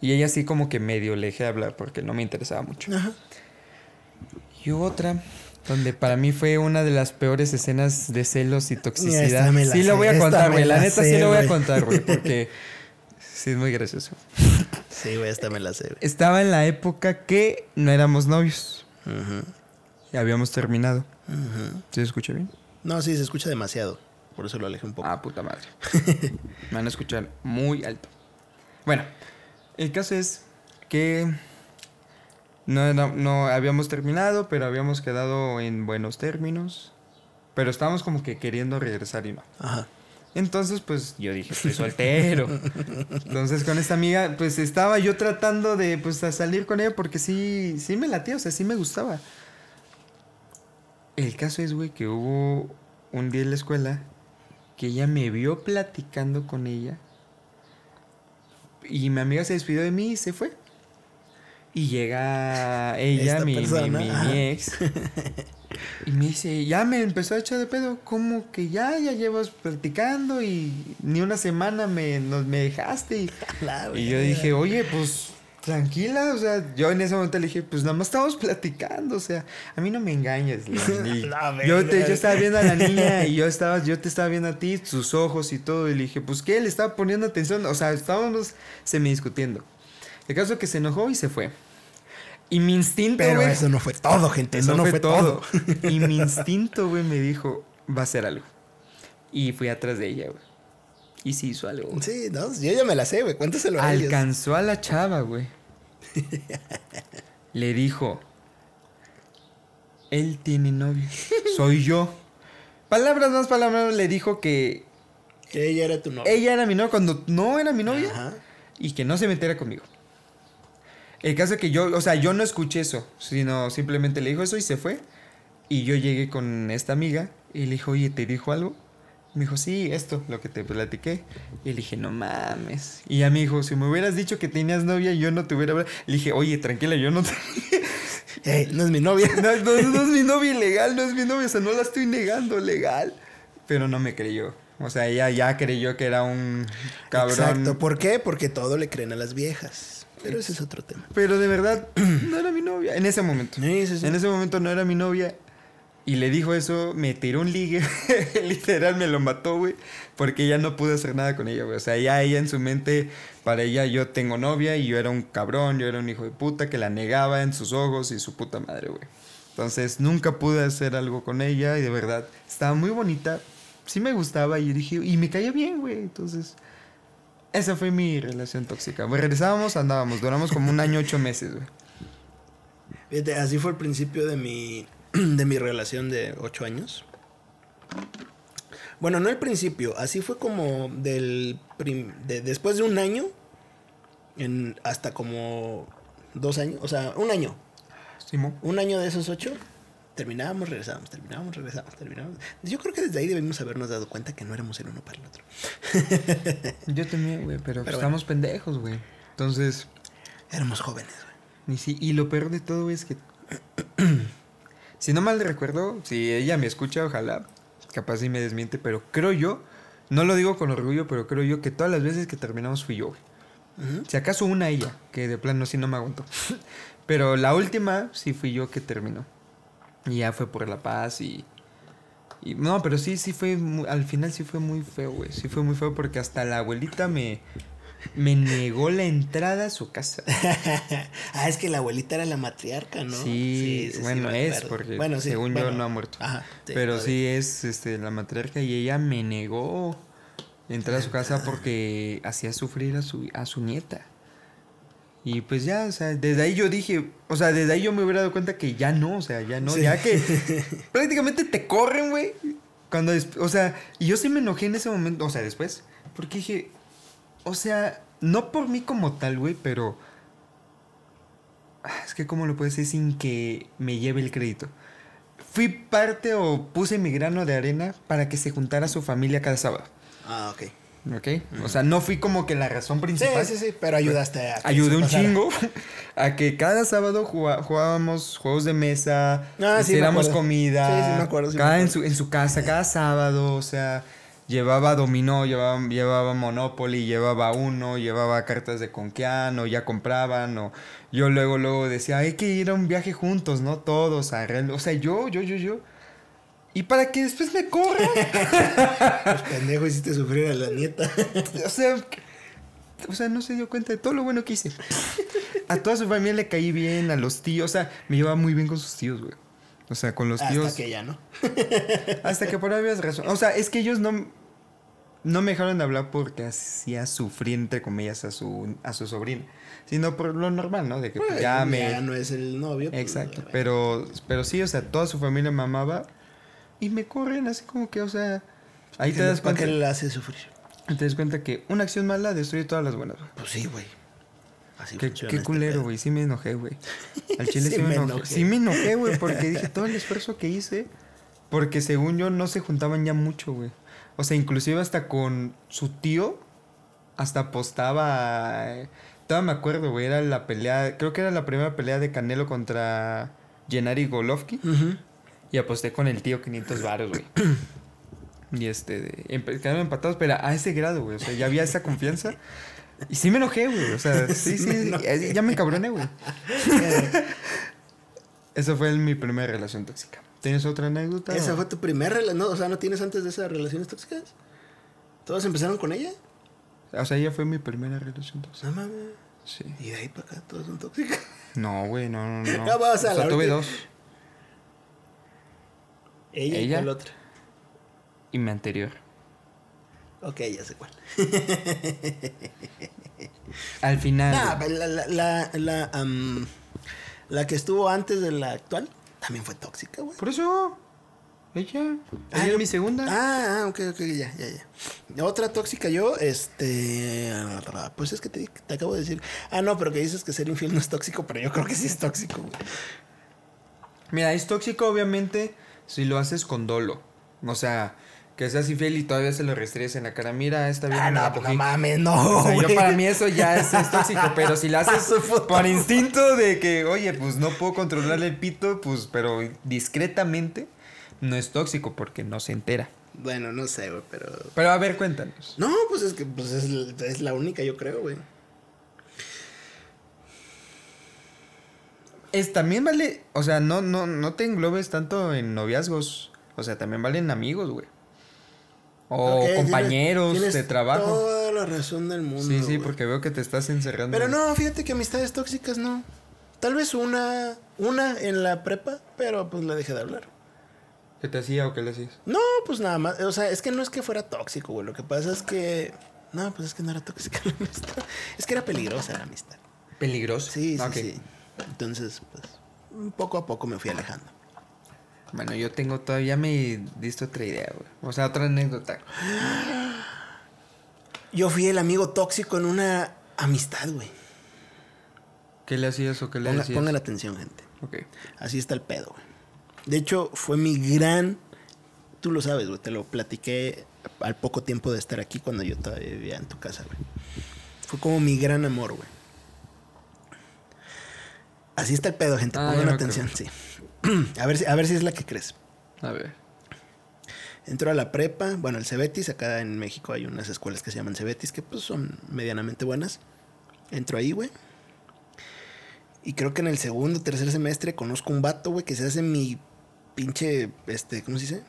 Y ella sí como que medio le dejé de hablar porque no me interesaba mucho. Ajá. Y hubo otra donde para mí fue una de las peores escenas de celos y toxicidad. la Sí lo voy a contar, güey. La la neta sé, sí lo voy a contar, güey, (laughs) porque sí es muy gracioso. Sí, güey, esta me la sé, güey. Estaba en la época que no éramos novios. Ujú, Y habíamos terminado. ¿Sí se escucha bien? No, sí, se escucha demasiado. Por eso lo alejé un poco. Ah, puta madre. (laughs) Me van a escuchar muy alto. Bueno, el caso es que no, era- no habíamos terminado, pero habíamos quedado en buenos términos. Pero estábamos como que queriendo regresar y no. Ajá. Entonces, pues yo dije, estoy (laughs) soltero. Entonces, con esta amiga, pues estaba yo tratando de pues a salir con ella porque sí, sí me latía, o sea, sí me gustaba. El caso es, güey, que hubo un día en la escuela que ella me vio platicando con ella. Y mi amiga se despidió de mí y se fue. Y llega ella, mi, mi- mi- ex. (laughs) Y me dice, ya me empezó a echar de pedo, como que ya, ya llevas platicando y ni una semana me, nos, me dejaste. (laughs) Y, y yo dije, oye, pues tranquila, o sea, yo en ese momento le dije, pues nada más estamos platicando, o sea, a mí no me engañes. León". Y (laughs) La yo, te, yo estaba viendo a la niña y yo, estaba, yo te estaba viendo a ti, tus ojos y todo, y le dije, pues qué, le estaba poniendo atención, o sea, estábamos semi discutiendo. El caso que se enojó y se fue. Y mi instinto, Pero eso no fue todo, gente. Eso, no fue, fue todo. todo. (laughs) y mi instinto, güey, me dijo, va a hacer algo. Y fui atrás de ella, güey. Y sí hizo algo. Sí, no, yo ya me la sé, güey. Cuéntaselo a ellos. Alcanzó a la chava, güey. (laughs) Le dijo, él tiene novia. Soy yo. Palabras más, palabras le dijo que Que ella era tu novia. ella era mi novia cuando no era mi novia. Ajá. y que no se metiera conmigo. El caso es que yo, o sea, yo no escuché eso, sino simplemente le dijo eso y se fue. Y yo llegué con esta amiga y le dijo, oye, ¿te dijo algo? Me dijo, sí, esto, lo que te platiqué. Y le dije, no mames. Y ya me dijo, si me hubieras dicho que tenías novia, yo no te hubiera hablado. Le dije, oye, tranquila, yo no te... (laughs) Ey, no es mi novia. (laughs) No, no, no es mi novia ilegal, no es mi novia, o sea, no la estoy negando legal. Pero no me creyó. O sea, ella ya creyó que era un cabrón. Exacto. ¿Por qué? Porque todo le creen a las viejas. Pero ese es otro tema. Pero de verdad, (clears throat) no era mi novia. En ese momento. Sí, sí, sí. En ese momento no era mi novia. Y le dijo eso, me tiró un ligue. (laughs) Literal me lo mató, güey. Porque ya no pude hacer nada con ella, güey. O sea, ya ella en su mente, para ella yo tengo novia y yo era un cabrón, yo era un hijo de puta que la negaba en sus ojos y su puta madre, güey. Entonces nunca pude hacer algo con ella y de verdad estaba muy bonita. Sí me gustaba y dije, y me caía bien, güey. Entonces, esa fue mi relación tóxica. Güey, regresábamos, andábamos, duramos como un año, ocho meses, güey. Fíjate, así fue el principio de mi, (clears throat) de mi relación de ocho años. Bueno, no el principio, así fue como del prim- de- después de un año en hasta como dos años, o sea, un año. Simón. Un año de esos ocho, terminábamos, regresábamos, terminábamos, regresábamos, terminábamos. Yo creo que desde ahí debimos habernos dado cuenta que no éramos el uno para el otro. (laughs) Yo también, güey, pero, Pero estamos pendejos, güey. Entonces, Éramos jóvenes, güey. y, sí, y lo peor de todo es que, (clears throat) si no mal recuerdo, si ella me escucha, ojalá, capaz sí me desmiente, pero creo yo, no lo digo con orgullo, pero creo yo que todas las veces que terminamos fui yo, güey. Si acaso una ella, que de plano sí no me aguantó. (laughs) Pero la última sí fui yo que terminó. Y ya fue por la paz y... y no, pero sí, sí fue... mu- al final sí fue muy feo, güey. Sí fue muy feo porque hasta la abuelita me... Me negó la entrada a su casa. (laughs) ah, es que la abuelita era la matriarca, ¿no? Sí, bueno, me es, acuerdo. porque Bueno, sí, según yo bueno. no ha muerto. Ajá. Pero sí es este, la matriarca y ella me negó entrar a su casa porque hacía sufrir a su, a su nieta. Y pues ya, o sea, desde ahí yo dije, o sea, desde ahí yo me hubiera dado cuenta que ya no, o sea, ya no, Sí. ya que (laughs) prácticamente te corren, güey. Cuando, o sea, y yo sí me enojé en ese momento, o sea, después, porque dije, o sea, no por mí como tal, güey, pero... Ah, Es que, ¿cómo lo puedo decir sin que me lleve el crédito? Fui parte o puse mi grano de arena para que se juntara su familia cada sábado. Ah, ok. ¿Ok? O sea, no fui como que la razón Sí, principal. sí, sí, pero ayudaste a que Ayudé un pasara. chingo (laughs) a que cada sábado jugá- jugábamos juegos de mesa, Ah, sí, me hiciéramos comida. Sí, sí, me acuerdo, sí, me cada en su, en su casa, cada sábado, o sea, llevaba dominó, llevaba, llevaba Monopoly, llevaba uno, llevaba cartas de Conquian, o ya compraban, o yo luego, luego decía, hay que ir a un viaje juntos, ¿no? Todos, a o sea, yo, yo, yo, yo. Y para que después me corran. (laughs) Pues, pendejo, hiciste sufrir a la nieta. O sea, o sea, no se dio cuenta de todo lo bueno que hice. A toda su familia le caí bien, a los tíos, o sea, me llevaba muy bien con sus tíos, güey. O sea, con los tíos. Hasta que ya, ¿no? Hasta que por ahí habías razón. O sea, es que ellos no, no me dejaron de hablar porque hacía sufrir, entre comillas, a su, a su sobrina. Sino por lo normal, ¿no? De que pues, ya me... Ya no es el novio. pues, Exacto. Pero, pero sí, o sea, toda su familia me amaba. Y me corren así como que, o sea... Ahí te ¿Para das ¿Para cuenta, qué le hace sufrir? te das cuenta que una acción mala destruye todas las buenas, güey. Pues sí, güey. Así Qué, qué este culero, güey. Sí me enojé, güey. Al (laughs) chile sí, Sí me enojé. enojé. Sí me enojé, güey, porque dije todo el esfuerzo que hice. Porque según yo no se juntaban ya mucho, güey. O sea, inclusive hasta con su tío, hasta apostaba. eh, Todavía me acuerdo, güey. Era la pelea, creo que era la primera pelea de Canelo contra Gennady Golovkin. Ujú. Y aposté con el tío 500 varos, güey. Y este, quedaron empatados, pero a ese grado, güey. O sea, ya había esa confianza. Y sí me enojé, güey. O sea, (laughs) sí, Sí sí, ya me cabroné, güey. (laughs) Esa fue mi primera relación tóxica. ¿Tienes otra anécdota? ¿Esa o- fue tu primera relación? No, o sea, ¿no tienes antes de esas relaciones tóxicas? ¿Todos empezaron con ella? O sea, ella fue mi primera relación tóxica. No mames. Sí. Y de ahí para acá todos son tóxicos. No, güey, no, no, no. (laughs) No, vamos a O sea, tuve dos. Ella, y ¿Ella? cuál otra. Y mi anterior. Ok, ya sé cuál. (laughs) Al final. Nah, la, la, la, la, am, la que estuvo antes de la actual también fue tóxica, güey. Por eso. Ella. Ah, Ella yo- es mi segunda. Ah, ah, ok, ok, ya, ya, ya. Otra tóxica yo, este... Pues es que te, te acabo de decir... Ah, no, pero que dices que ser infiel no es tóxico, pero yo creo que sí es tóxico, güey. Mira, es tóxico obviamente si lo haces con dolo. O sea, que seas infiel y todavía se lo restregues en la cara. Mira, esta vieja Ah, no, pues no mames, no, O sea, yo para mí eso ya es, es tóxico, (laughs) pero si lo haces por instinto de que, oye, pues no puedo controlar el pito, pues, pero discretamente, no es tóxico porque no se entera. Bueno, no sé, güey, pero... Pero a ver, cuéntanos. No, pues es que pues es, es la única, yo creo, güey. Es, también vale, o sea, no, no, no te englobes tanto en noviazgos. O sea, también valen amigos, güey. O compañeros tienes de trabajo. Toda la razón del mundo. Sí, sí, porque veo que te estás encerrando. Pero no, fíjate que amistades tóxicas no. Tal vez una, una en la prepa, pero pues le dejé de hablar. ¿Qué te hacía o qué le hacías? No, pues nada más. O sea, es que no es que fuera tóxico, güey. Lo que pasa es que. No, pues es que no era tóxica (laughs) la amistad. Es que era peligrosa la amistad. Peligroso. Sí, sí, Ok. sí. Entonces, pues, poco a poco me fui alejando. Bueno, yo tengo todavía me diste otra idea, güey. O sea, otra anécdota. Yo fui el amigo tóxico en una amistad, güey. ¿Qué le hacías o qué le Ponga- decías? pongan atención, gente. Ok. Así está el pedo, güey. De hecho, fue mi gran. Tú lo sabes, güey. Te lo platiqué al poco tiempo de estar aquí cuando yo todavía vivía en tu casa, güey. Fue como mi gran amor, güey. Así está el pedo, gente. Ah, Pongan atención, sí. (clears throat) a, ver si, a ver si es la que crees. A ver. Entró a la prepa, bueno, el Cebetis, acá en México hay unas escuelas que se llaman Cebetis que pues son medianamente buenas. Entró ahí, güey. Y creo que en el segundo, tercer semestre conozco un vato, güey, que se hace mi pinche, este, ¿cómo se dice?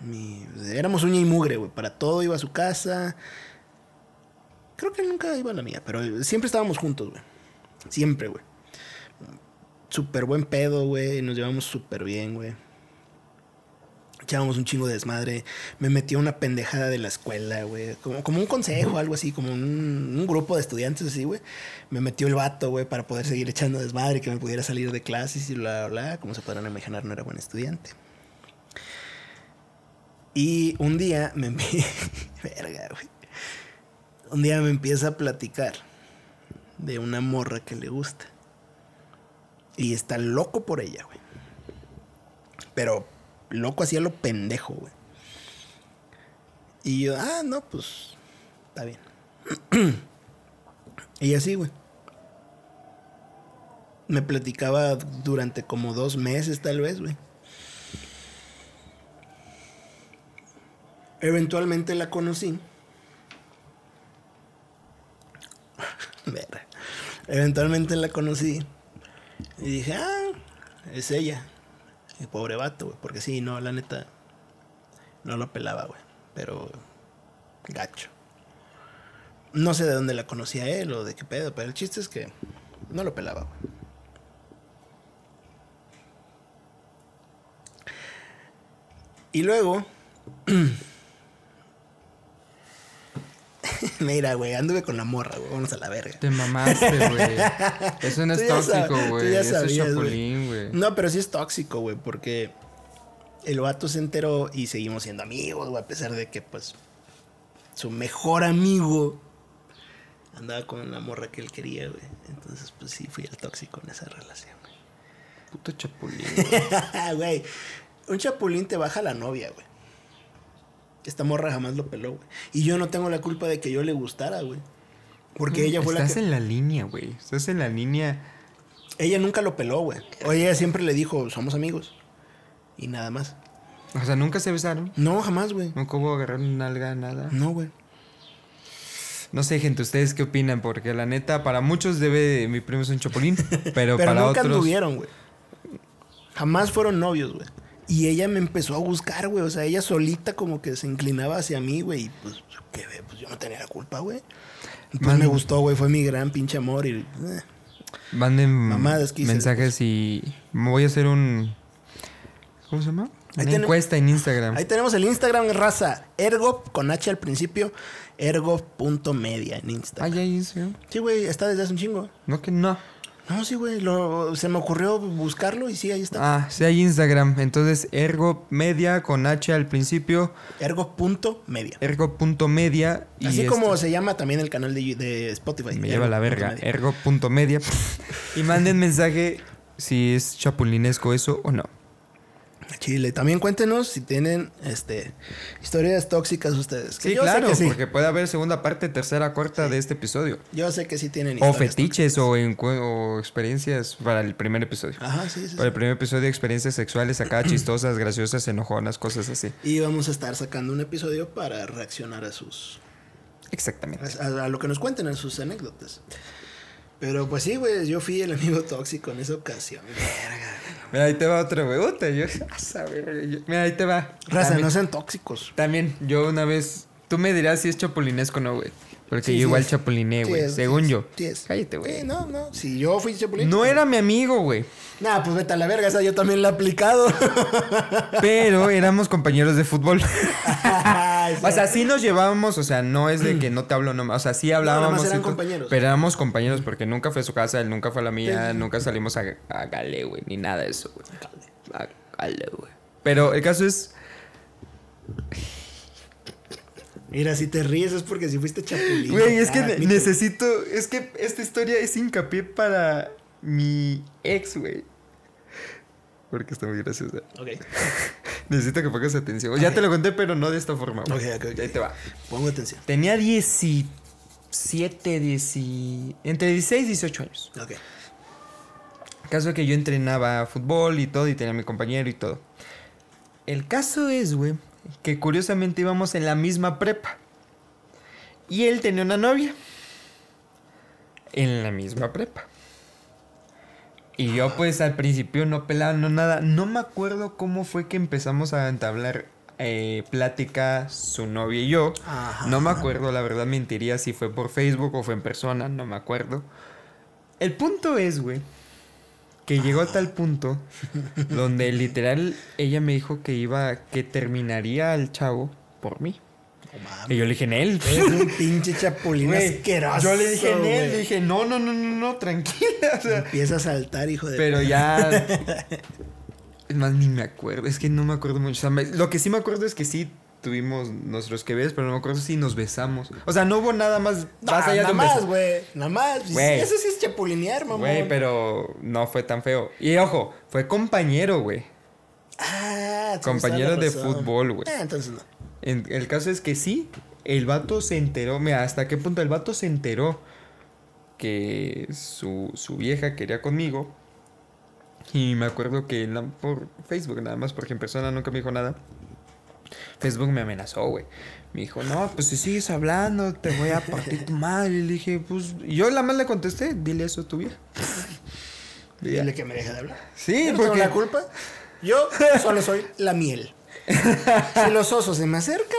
Mi, éramos uña y mugre, güey. Para todo iba a su casa. Creo que nunca iba a la mía, pero siempre estábamos juntos, güey. Siempre, güey. Súper buen pedo, güey. Nos llevamos súper bien, güey. Echábamos un chingo de desmadre. Me metió una pendejada de la escuela, güey. Como, como un consejo, algo así, como un, un grupo de estudiantes así, güey. Me metió el vato, güey, para poder seguir echando desmadre, que me pudiera salir de clases y bla, bla, bla. Como se podrán imaginar, no era buen estudiante. Y un día me... (laughs) Verga, güey. Un día me empieza a platicar de una morra que le gusta. Y está loco por ella, güey. Pero loco hacía lo pendejo, güey. Y yo, ah, no, pues, está bien. (clears throat) y así, güey. Me platicaba durante como dos meses, tal vez, güey. Eventualmente la conocí. (laughs) Eventualmente la conocí. Y dije, ah, es ella. El pobre vato, güey. Porque sí, no, la neta. No lo pelaba, güey. Pero. Gacho. No sé de dónde la conocía él o de qué pedo, pero el chiste es que no lo pelaba, güey. Y luego. (clears throat) (laughs) Mira, güey, anduve con la morra, güey. Vamos a la verga. Te mamaste, güey. (laughs) Eso no es tóxico, güey. Eso es chapulín, güey. No, pero sí es tóxico, güey, porque el vato se enteró y seguimos siendo amigos, güey, a pesar de que, pues, su mejor amigo andaba con la morra que él quería, güey. Entonces, pues sí, fui el tóxico en esa relación, güey. Puto chapulín. (laughs) Güey, un chapulín te baja la novia, güey. Esta morra jamás lo peló, güey. Y yo no tengo la culpa de que yo le gustara, güey. Porque ella fue la Estás que... en la línea, güey. Estás en la línea. Ella nunca lo peló, güey. O ella siempre le dijo, somos amigos. Y nada más. O sea, nunca se besaron. No, jamás, güey. Nunca hubo agarrar una nalga, nada. No, güey. No sé, gente, ¿ustedes qué opinan? Porque la neta, para muchos debe mi primo es un chapulín, (laughs) pero, Pero para nunca otros... anduvieron, güey. Jamás fueron novios, güey. Y ella me empezó a buscar, güey. O sea, ella solita como que se inclinaba hacia mí, güey. Y pues, ¿qué, ve? Pues yo no tenía la culpa, güey. Y Man. me gustó, güey. Fue mi gran pinche amor. Y, eh. Manden Mamadas que hice mensajes y me voy a hacer un... ¿Cómo se llama? Ahí Una tenemos- encuesta en Instagram. Ahí tenemos el Instagram, raza. Ergo, con H al principio. Ergo.media en Ah, Instagram. ya hay Instagram. Sí, güey. Está desde hace un chingo. No que no. No, sí, güey. lo- Se me ocurrió buscarlo y sí, ahí está. Ah, sí hay Instagram. Entonces, ergo media con H al principio. Ergo.media. Ergo.media. y Así este- como se llama también el canal de, de Spotify. Me lleva la verga. Ergo.media. Ergo.media. (laughs) y manden mensaje si es chapulinesco eso o no. Chile. También cuéntenos si tienen este historias tóxicas ustedes. Que Sí, yo sé claro, que sí. porque puede haber segunda parte, tercera, cuarta de este episodio. Yo sé que sí tienen O historias fetiches o, encu- o experiencias para el primer episodio. Ajá, sí, sí, Para el primer episodio, experiencias sexuales acá, (clears throat) chistosas, graciosas, enojonas, cosas así. Y vamos a estar sacando un episodio para reaccionar a sus Exactamente. a, a lo que nos cuenten en sus anécdotas. Pero pues sí, güey, yo fui el amigo tóxico en esa ocasión. Verga. Mira, ahí te va otra pregunta. Yo, a saber, yo- mira, ahí te va. Raza, También- no sean tóxicos. También, yo una vez. Tú me dirás si es chapulinesco o no, güey. Porque Sí, yo igual chapuliné, güey. según yo. Cállate, güey. Sí, no, no. Si yo fui chapulín. No era mi amigo, güey. Nah, pues vete a la verga, esa yo también la he aplicado. (laughs) Pero éramos compañeros de fútbol. Ay, (laughs) O sea, sí nos llevábamos, o sea, no es de que no te hablo nomás. O sea, sí hablábamos. eran compañeros. Pero éramos compañeros porque nunca fue a su casa, él nunca fue a la mía, Sí. nunca salimos a, a Gale, güey, ni nada de eso, güey. A Gale, güey. Pero el caso es. Mira, si te ríes es porque si fuiste chapulín. Güey, es que Ah, necesito. Es que esta historia es hincapié para mi ex, güey. porque está muy graciosa. Ok. (laughs) Necesito que pongas atención. Ya te lo conté, pero no de esta forma. Ok, ok, ok. Ahí te va. Pongo atención. Tenía 17, 10, entre 16 y 18 años. Ok. Caso que yo entrenaba fútbol y todo, y tenía a mi compañero y todo. El caso es, güey, que curiosamente íbamos en la misma prepa. Y él tenía una novia. En la misma prepa. Y yo pues al principio no pelaba, no nada. No me acuerdo cómo fue que empezamos a entablar eh, plática su novia y yo. Ajá. No me acuerdo, la verdad mentiría si fue por Facebook o fue en persona, no me acuerdo. El punto es, güey, que llegó a tal punto donde literal ella me dijo que iba, que terminaría al chavo por mí. Y yo le dije, en él. Eres un pinche chapulín asqueroso. yo le dije, güey. le dije, no, no, no, no, no, tranquila. O sea, Empieza a saltar, hijo de. pero ya. (laughs) Es más, ni me acuerdo. Es que no me acuerdo mucho. O sea, me- lo que sí me acuerdo es que sí tuvimos nuestros que ves, pero no me acuerdo si nos besamos. O sea, no hubo nada más. Más Ah, allá nada de un más, beso. güey. Nada más. Güey. Eso sí es chapulinear, mamá. Güey, pero no fue tan feo. Y ojo, fue compañero, güey. Ah, Compañero de fútbol, güey. Ah, entonces no. En- el caso es que sí, el vato se enteró. Mira, hasta qué punto el vato se enteró que su, su vieja quería conmigo. Y me acuerdo que por Facebook nada más, porque en persona nunca me dijo nada. Facebook me amenazó, güey. Me dijo, no, pues si sigues hablando, te voy a partir tu madre. Y le dije, pues. Yo la más le contesté, dile eso a tu vieja. (laughs) Dile que me deje de hablar. Sí, Yo tengo porque. la culpa. Yo solo soy la miel. (laughs) si los osos se me acercan.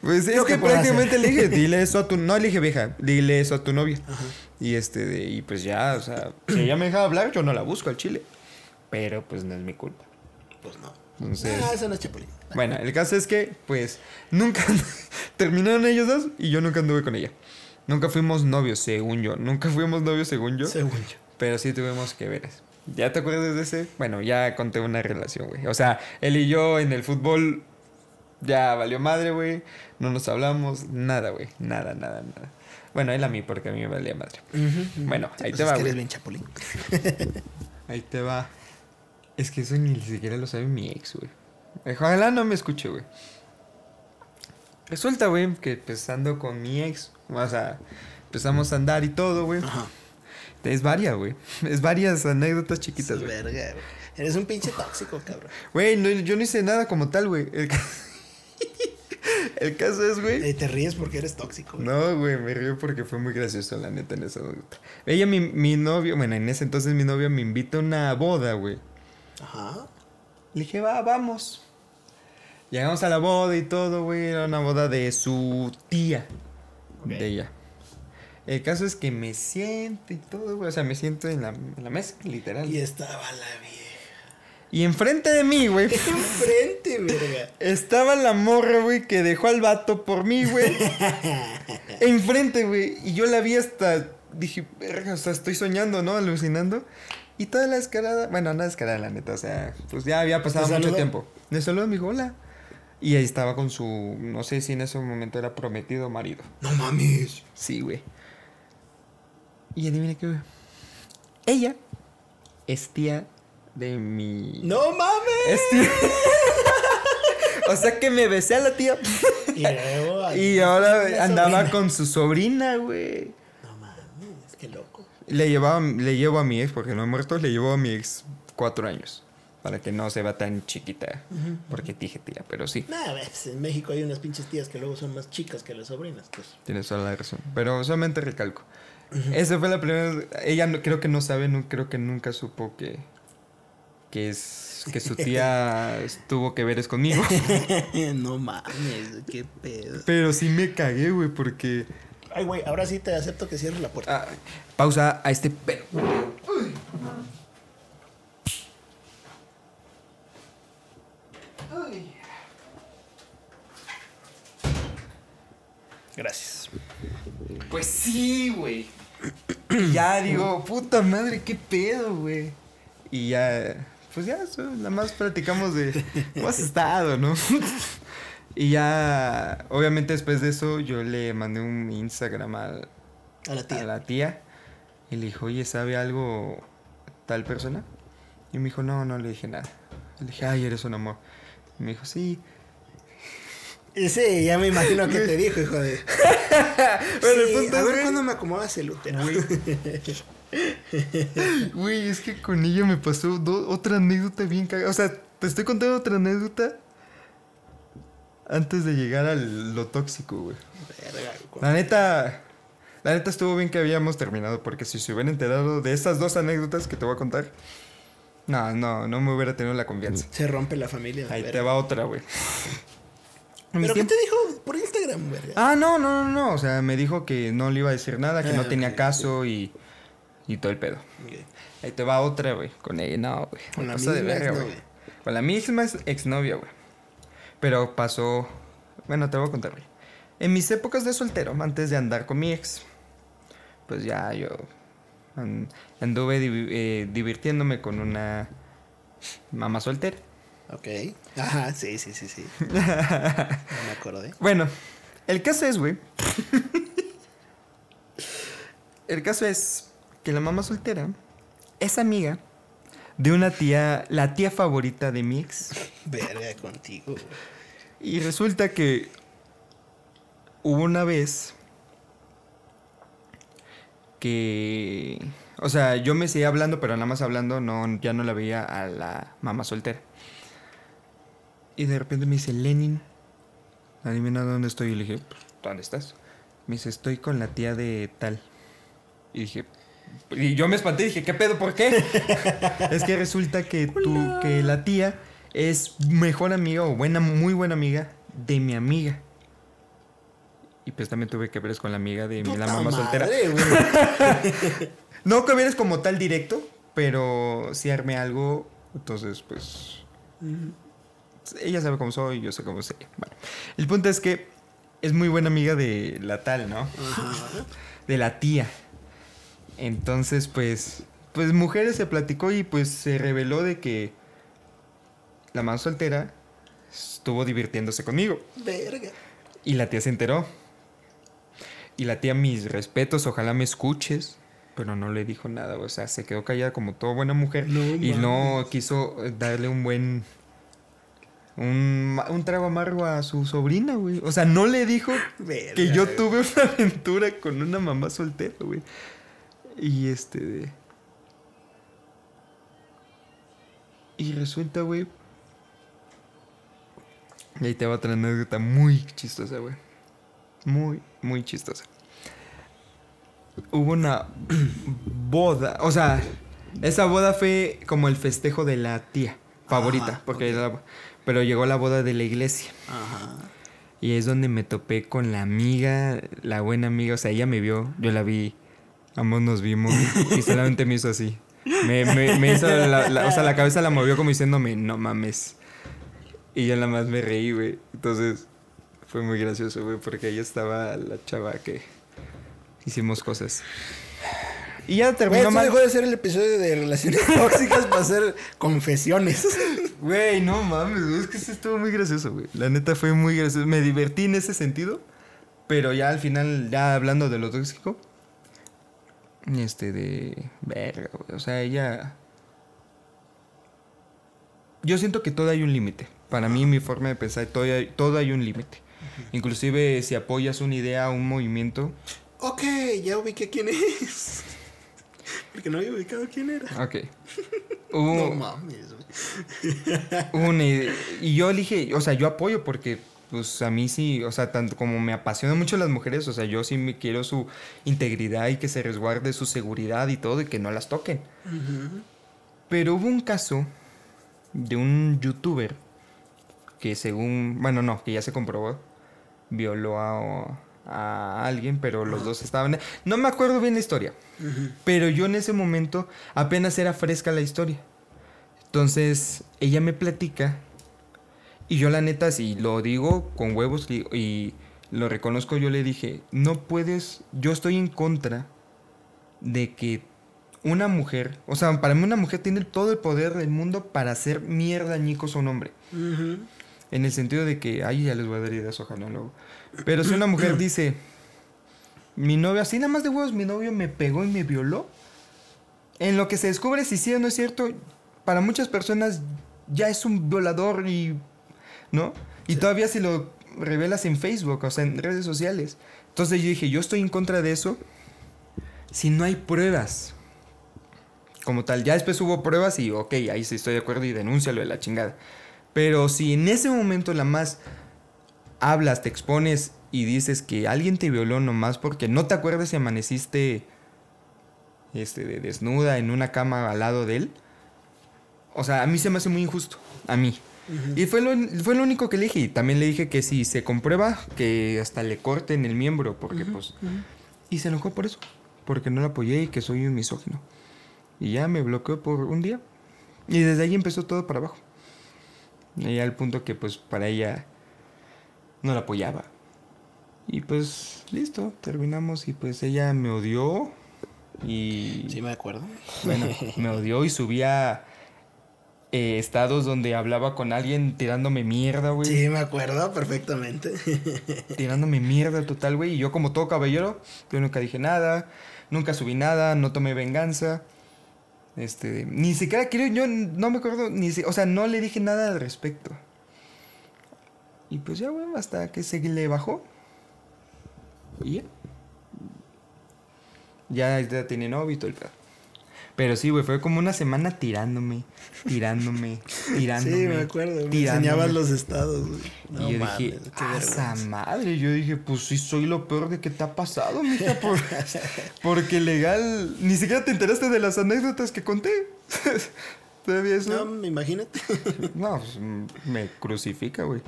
Pues es ¿Yo que prácticamente hacer? le dije, (laughs) dile eso a tu. No le dije vieja, dile eso a tu novia. Y este, y pues ya, o sea, si ella me deja hablar, yo no la busco al chile. Pero pues no es mi culpa. Pues no. Entonces. Ah, eso no es chapulín. Bueno, el caso es que, pues, nunca (laughs) terminaron ellos dos y yo nunca anduve con ella. Nunca fuimos novios, según yo. Nunca fuimos novios, según yo. Según yo. Pero sí tuvimos que ver. ¿Ya te acuerdas de ese? Bueno, ya conté una relación, güey. O sea, él y yo en el fútbol ya valió madre, güey. No nos hablamos, nada, güey. Nada, nada, nada. Bueno, él a mí, porque a mí me valía madre. Bueno, ahí Pues te es va, que güey. eres bien chapulín. (laughs) Ahí te va. Es que eso ni siquiera lo sabe mi ex, güey. Ojalá no me escuche, güey. Resulta, güey, que pues ando con mi ex. O sea, empezamos a andar y todo, güey. Ajá. Es varias, güey. Es varias anécdotas chiquitas, güey. Verga, güey. Eres un pinche tóxico, cabrón. Güey, no, yo no hice nada como tal, güey. El, ca- (laughs) El caso es, güey. Te ríes porque eres tóxico. güey. No, güey, me río porque fue muy gracioso, la neta, en esa anécdota. Ella, mi, mi novio, bueno, en ese entonces mi novio me invita a una boda, güey. Ajá. Le dije, va, vamos. Llegamos a la boda y todo, güey. Era una boda de su tía. De ella. El caso es que me siento y todo, güey. O sea, me siento en la, en la mesa, literal. Y estaba la vieja. Y enfrente de mí, güey. (laughs) Enfrente, verga. Estaba la morra, güey, que dejó al vato por mí, güey. (laughs) Enfrente, güey. Y yo la vi hasta. Dije, verga, o sea, estoy soñando, ¿no? Alucinando. Y toda la escalada. Bueno, no escalada, la neta. O sea, pues ya había pasado ¿Te mucho tiempo. Me saludó, me dijo, hola. Y ahí estaba con su. No sé si en ese momento era prometido marido. No mames. Sí, güey. Y adivina qué, güey. Ella es tía de mi. No mames. Es tía. (laughs) o sea que me besé a la tía. Y luego. ay, (laughs) Y ahora andaba sobrina. con su sobrina, güey. No mames, qué loco. Le, llevaba, le llevo a mi ex, porque no ha muerto, le llevo a mi ex cuatro años. Para que no se vea tan chiquita. Porque dije tía, pero sí. Ves, en México hay unas pinches tías que luego son más chicas que las sobrinas, pues. Tienes toda la razón. Pero solamente recalco. Esa fue la primera. Ella no, creo que no sabe, no, creo que nunca supo que. Que es. Que su tía (laughs) tuvo que ver es conmigo. (laughs) no mames, qué pedo. Pero sí me cagué, güey, porque. Ay, güey, ahora sí te acepto que cierres la puerta. Ah, pausa a este pedo. Gracias. Pues sí, güey. Ya digo, puta madre, qué pedo, güey. Y ya, pues ya, eso, nada más platicamos de cómo has estado, ¿no? y ya, obviamente después de eso, yo le mandé un Instagram a, A la tía. a la tía y le dijo, oye, ¿sabe algo tal persona? Y me dijo, no, no le dije nada. Le dije, ay, eres un amor. Y me dijo, sí. Sí, ya me imagino que te dijo, hijo de. (laughs) Bueno, el Sí, punto a ver cuándo me acomodas el útero. (laughs) Güey, es que con ella me pasó otra anécdota bien cagada. O sea, te estoy contando otra anécdota antes de llegar a lo tóxico, güey. Verga, güey. La neta, la neta estuvo bien que habíamos terminado porque si se hubieran enterado de estas dos anécdotas que te voy a contar, no, no, no me hubiera tenido la confianza. Se rompe la familia. Ahí te va otra, güey. ¿Pero qué te dijo por Instagram, verga? Ah, no, no, no, no. O sea, me dijo que no le iba a decir nada, que Ah, no tenía caso y, y todo el pedo. Ahí te va otra, güey. Con ella, no, güey. Con la pasa de misma verga, güey. exnovia. Con la misma ex- exnovia, güey. Pero pasó. Bueno, te voy a contar, güey. En mis épocas de soltero, antes de andar con mi ex, pues ya yo an- anduve eh, divirtiéndome con una mamá soltera. Ok. Ajá, sí, sí, sí, sí. No me acordé. (laughs) Bueno, el caso es, güey. el caso es que la mamá soltera es amiga de una tía, la tía favorita de mi ex. (laughs) Verga contigo. Y resulta que hubo una vez que, o sea, yo me seguía hablando, pero nada más hablando, no, ya no la veía a la mamá soltera. Y de repente me dice, Lenin, adivina dónde estoy. Y le dije, "Pues, ¿dónde estás? Me dice, estoy con la tía de tal. Y dije, y yo me espanté y dije, ¿qué pedo? ¿Por qué? (laughs) es que resulta que tú, que la tía es mejor amiga o buena, muy buena amiga de mi amiga. Y pues también tuve que ver con la amiga de mi- la mamá soltera. madre. (laughs) No que vienes como tal directo, pero si armé algo, entonces pues ella sabe cómo soy, yo sé cómo soy. Bueno, el punto es que es muy buena amiga de la tal, ¿no? Ajá. De la tía. Entonces, pues, pues mujeres se platicó y pues se reveló de que la más soltera estuvo divirtiéndose conmigo. Verga. Y la tía se enteró. Y la tía, mis respetos, ojalá me escuches. Pero no le dijo nada, o sea, se quedó callada como toda buena mujer. No y no quiso darle un buen. Un, trago amargo a su sobrina, güey. O sea, no le dijo Verga, que yo tuve una aventura con una mamá soltera, güey. Y este. de- Y resulta, güey. Y ahí te va otra anécdota muy chistosa, güey. Muy, muy chistosa. Hubo una boda. O sea, esa boda fue como el festejo de la tía favorita. Ajá, porque ok. era- pero llegó la boda de la iglesia. Ajá. Y es donde me topé con la amiga, la buena amiga. O sea, ella me vio, yo la vi. Ambos nos vimos (laughs) y solamente me hizo así. Me, me- me hizo la, la- o sea, la cabeza la movió como diciéndome, no mames. Y yo nada más me reí, güey. Entonces, fue muy gracioso, güey, porque ahí estaba la chava que hicimos cosas. Y ya terminó esto mal. dejó de ser el episodio de relaciones (laughs) tóxicas para hacer confesiones. Güey, no mames, es que sí estuvo muy gracioso, güey. La neta fue muy gracioso. Me divertí en ese sentido, pero ya al final, ya hablando de lo tóxico, este de verga, güey. O sea, ella. Yo siento que todo hay un límite. Para mí, mi forma de pensar, todo hay, todo hay un límite. Inclusive si apoyas una idea, un movimiento. ok, ya ubiqué quién es. Porque no había ubicado quién era. Ok. Hubo- No mames. Una idea- y yo dije, o sea, yo apoyo porque, pues a mí sí, o sea, tanto como me apasionan mucho las mujeres, o sea, yo sí me quiero su integridad y que se resguarde su seguridad y todo y que no las toquen. Pero hubo un caso de un youtuber que según, bueno, no, que ya se comprobó, violó a, a alguien, pero los dos estaban... No me acuerdo bien la historia, pero yo en ese momento apenas era fresca la historia. Entonces, ella me platica y yo la neta, si lo digo con huevos y, lo reconozco, yo le dije, no puedes, yo estoy en contra de que una mujer, o sea, para mí una mujer tiene todo el poder del mundo para hacer mierda añicos a un hombre. En el sentido de que, ay, ya les voy a dar ideas, ojalá luego. Pero si una mujer (clears throat) dice, mi novio, así nada más de huevos, mi novio me pegó y me violó, en lo que se descubre si sí o no es cierto, para muchas personas ya es un violador y. ¿No? Y todavía si lo revelas en Facebook, o sea, en redes sociales. Entonces yo dije, yo estoy en contra de eso si no hay pruebas. Como tal, ya después hubo pruebas y ok, ahí sí estoy de acuerdo y denúncialo de la chingada. Pero si en ese momento la más hablas, te expones y dices que alguien te violó nomás porque no te acuerdas si amaneciste este, de- desnuda en una cama al lado de él. O sea, a mí se me hace muy injusto. A mí. Y fue lo, fue lo único que le dije. Y también le dije que si se comprueba, que hasta le corten el miembro. Porque pues... Y se enojó por eso. Porque no la apoyé y que soy un misógino. Y ya me bloqueó por un día. Y desde ahí empezó todo para abajo. Y ya al punto que pues para ella no la apoyaba. Y pues listo, terminamos y pues ella me odió. Y Sí, me acuerdo. bueno, me odió y subía eh, estados donde hablaba con alguien tirándome mierda, güey. Sí, me acuerdo perfectamente. (laughs) Tirándome mierda total, güey. Y yo como todo caballero, yo nunca dije nada, nunca subí nada, no tomé venganza. Este, ni siquiera quiero, yo no me acuerdo, ni si- o sea, no le dije nada al respecto. Y pues ya, güey, hasta que se le bajó. Y ya. Ya, ya tiene novio y todo el pedo. Pero sí, güey, fue como una semana tirándome, tirándome, tirándome. (laughs) Sí, me acuerdo. Me tirándome. enseñabas los estados, güey. No y yo mames, dije, qué ¡ah, esa vergüenza". madre! Yo dije, pues sí, soy lo peor de que te ha pasado, mija. por- (laughs) porque legal, ni siquiera te enteraste de las anécdotas que conté. (laughs) Todavía eso. No, imagínate. No, pues, me crucifica, güey.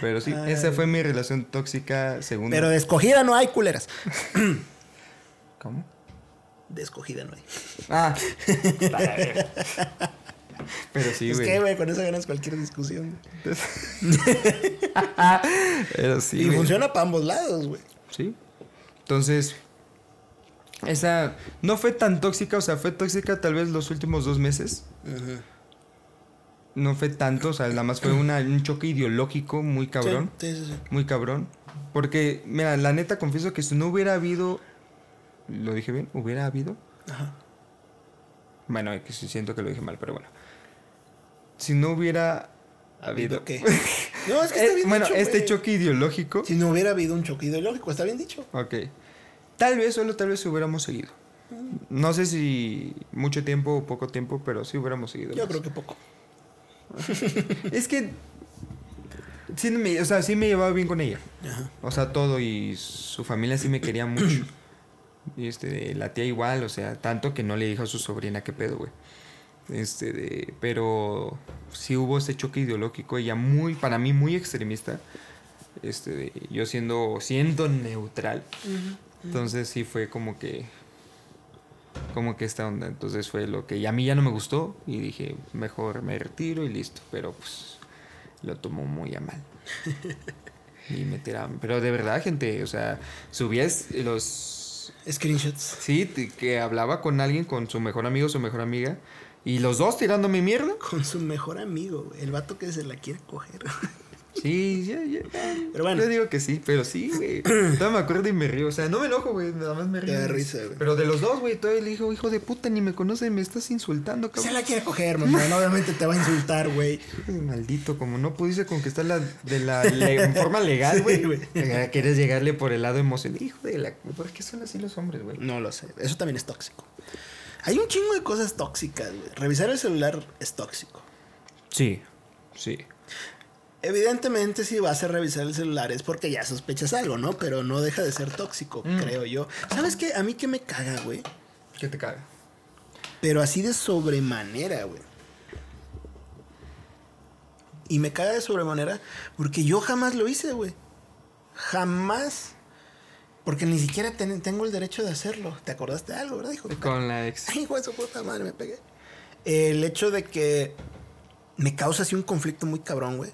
Pero sí, Ay. esa fue mi relación tóxica segunda. Pero de escogida no hay culeras. (coughs) (coughs) ¿Cómo? De escogida no hay. Ah. Pero sí, es güey. que, güey, con eso ganas cualquier discusión. (laughs) Pero sí, y funciona para ambos lados, güey. Sí. Entonces, esa no fue tan tóxica, o sea, fue tóxica tal vez los últimos dos meses. No fue tanto, o sea, nada más fue una- un choque ideológico muy cabrón. Sí, sí, sí. Muy cabrón. Porque, mira, la neta confieso que si no hubiera habido. ¿Lo dije bien? ¿Hubiera habido? Ajá. Bueno, es que siento que lo dije mal, pero bueno. Si no hubiera habido. ¿Habido qué? (laughs) No, es que Eh, está bien bueno, dicho, este choque ideológico. Si no hubiera habido un choque ideológico, está bien dicho. Ok. Tal vez, solo tal vez hubiéramos seguido. No sé si mucho tiempo o poco tiempo, pero sí hubiéramos seguido. Yo más. creo que poco. (laughs) Es que. Sí me, o sea, sí me llevaba bien con ella. Ajá. O sea, todo y su familia sí me quería mucho. Y este, la tía igual, o sea, tanto que no le dijo a su sobrina qué pedo, güey. Este, de, pero sí hubo ese choque ideológico, ella muy, para mí muy extremista. Este, de, yo siendo, siendo neutral. Entonces sí fue como que, como que esta onda. Entonces fue lo que a mí ya no me gustó y dije, mejor me retiro y listo. Pero pues lo tomó muy a mal. (laughs) Y me tiraban. Pero de verdad, gente, o sea, subías los... Screenshots. Sí, que hablaba con alguien, con su mejor amigo, su mejor amiga. Y los dos tirándome mierda. Con su mejor amigo. El vato que se la quiere coger. (laughs) Sí, ya, ya. Pero bueno. Yo digo que sí, pero sí, güey. (clears throat) Todavía me acuerdo y me río. O sea, no me enojo, güey. Nada más me Te río. da risa, güey. Pero de los dos, güey, todavía le dijo, hijo de puta, ni me conoce, me estás insultando, Se cabrón. la quiere coger, mamá. No, obviamente te va a insultar, güey. Maldito, como no pudiste conquistarla de la le- en forma legal, güey. Sí, Quieres llegarle por el lado emocional. Hijo de la. ¿Por qué son así los hombres, güey? No lo sé. Eso también es tóxico. Hay un chingo de cosas tóxicas, güey. Revisar el celular es tóxico. Sí, sí. Evidentemente, si vas a revisar el celular es porque ya sospechas algo, ¿no? Pero no deja de ser tóxico, Mm. creo yo. ¿Sabes qué? A mí que me caga, güey. ¿Qué te caga? Pero así de sobremanera, güey. Y me caga de sobremanera porque yo jamás lo hice, güey. Jamás. Porque ni siquiera ten- tengo el derecho de hacerlo. ¿Te acordaste de algo, verdad, hijo? Con la (laughs) ex. Ay, hijo de su puta madre, me pegué. El hecho de que me causa así un conflicto muy cabrón, güey.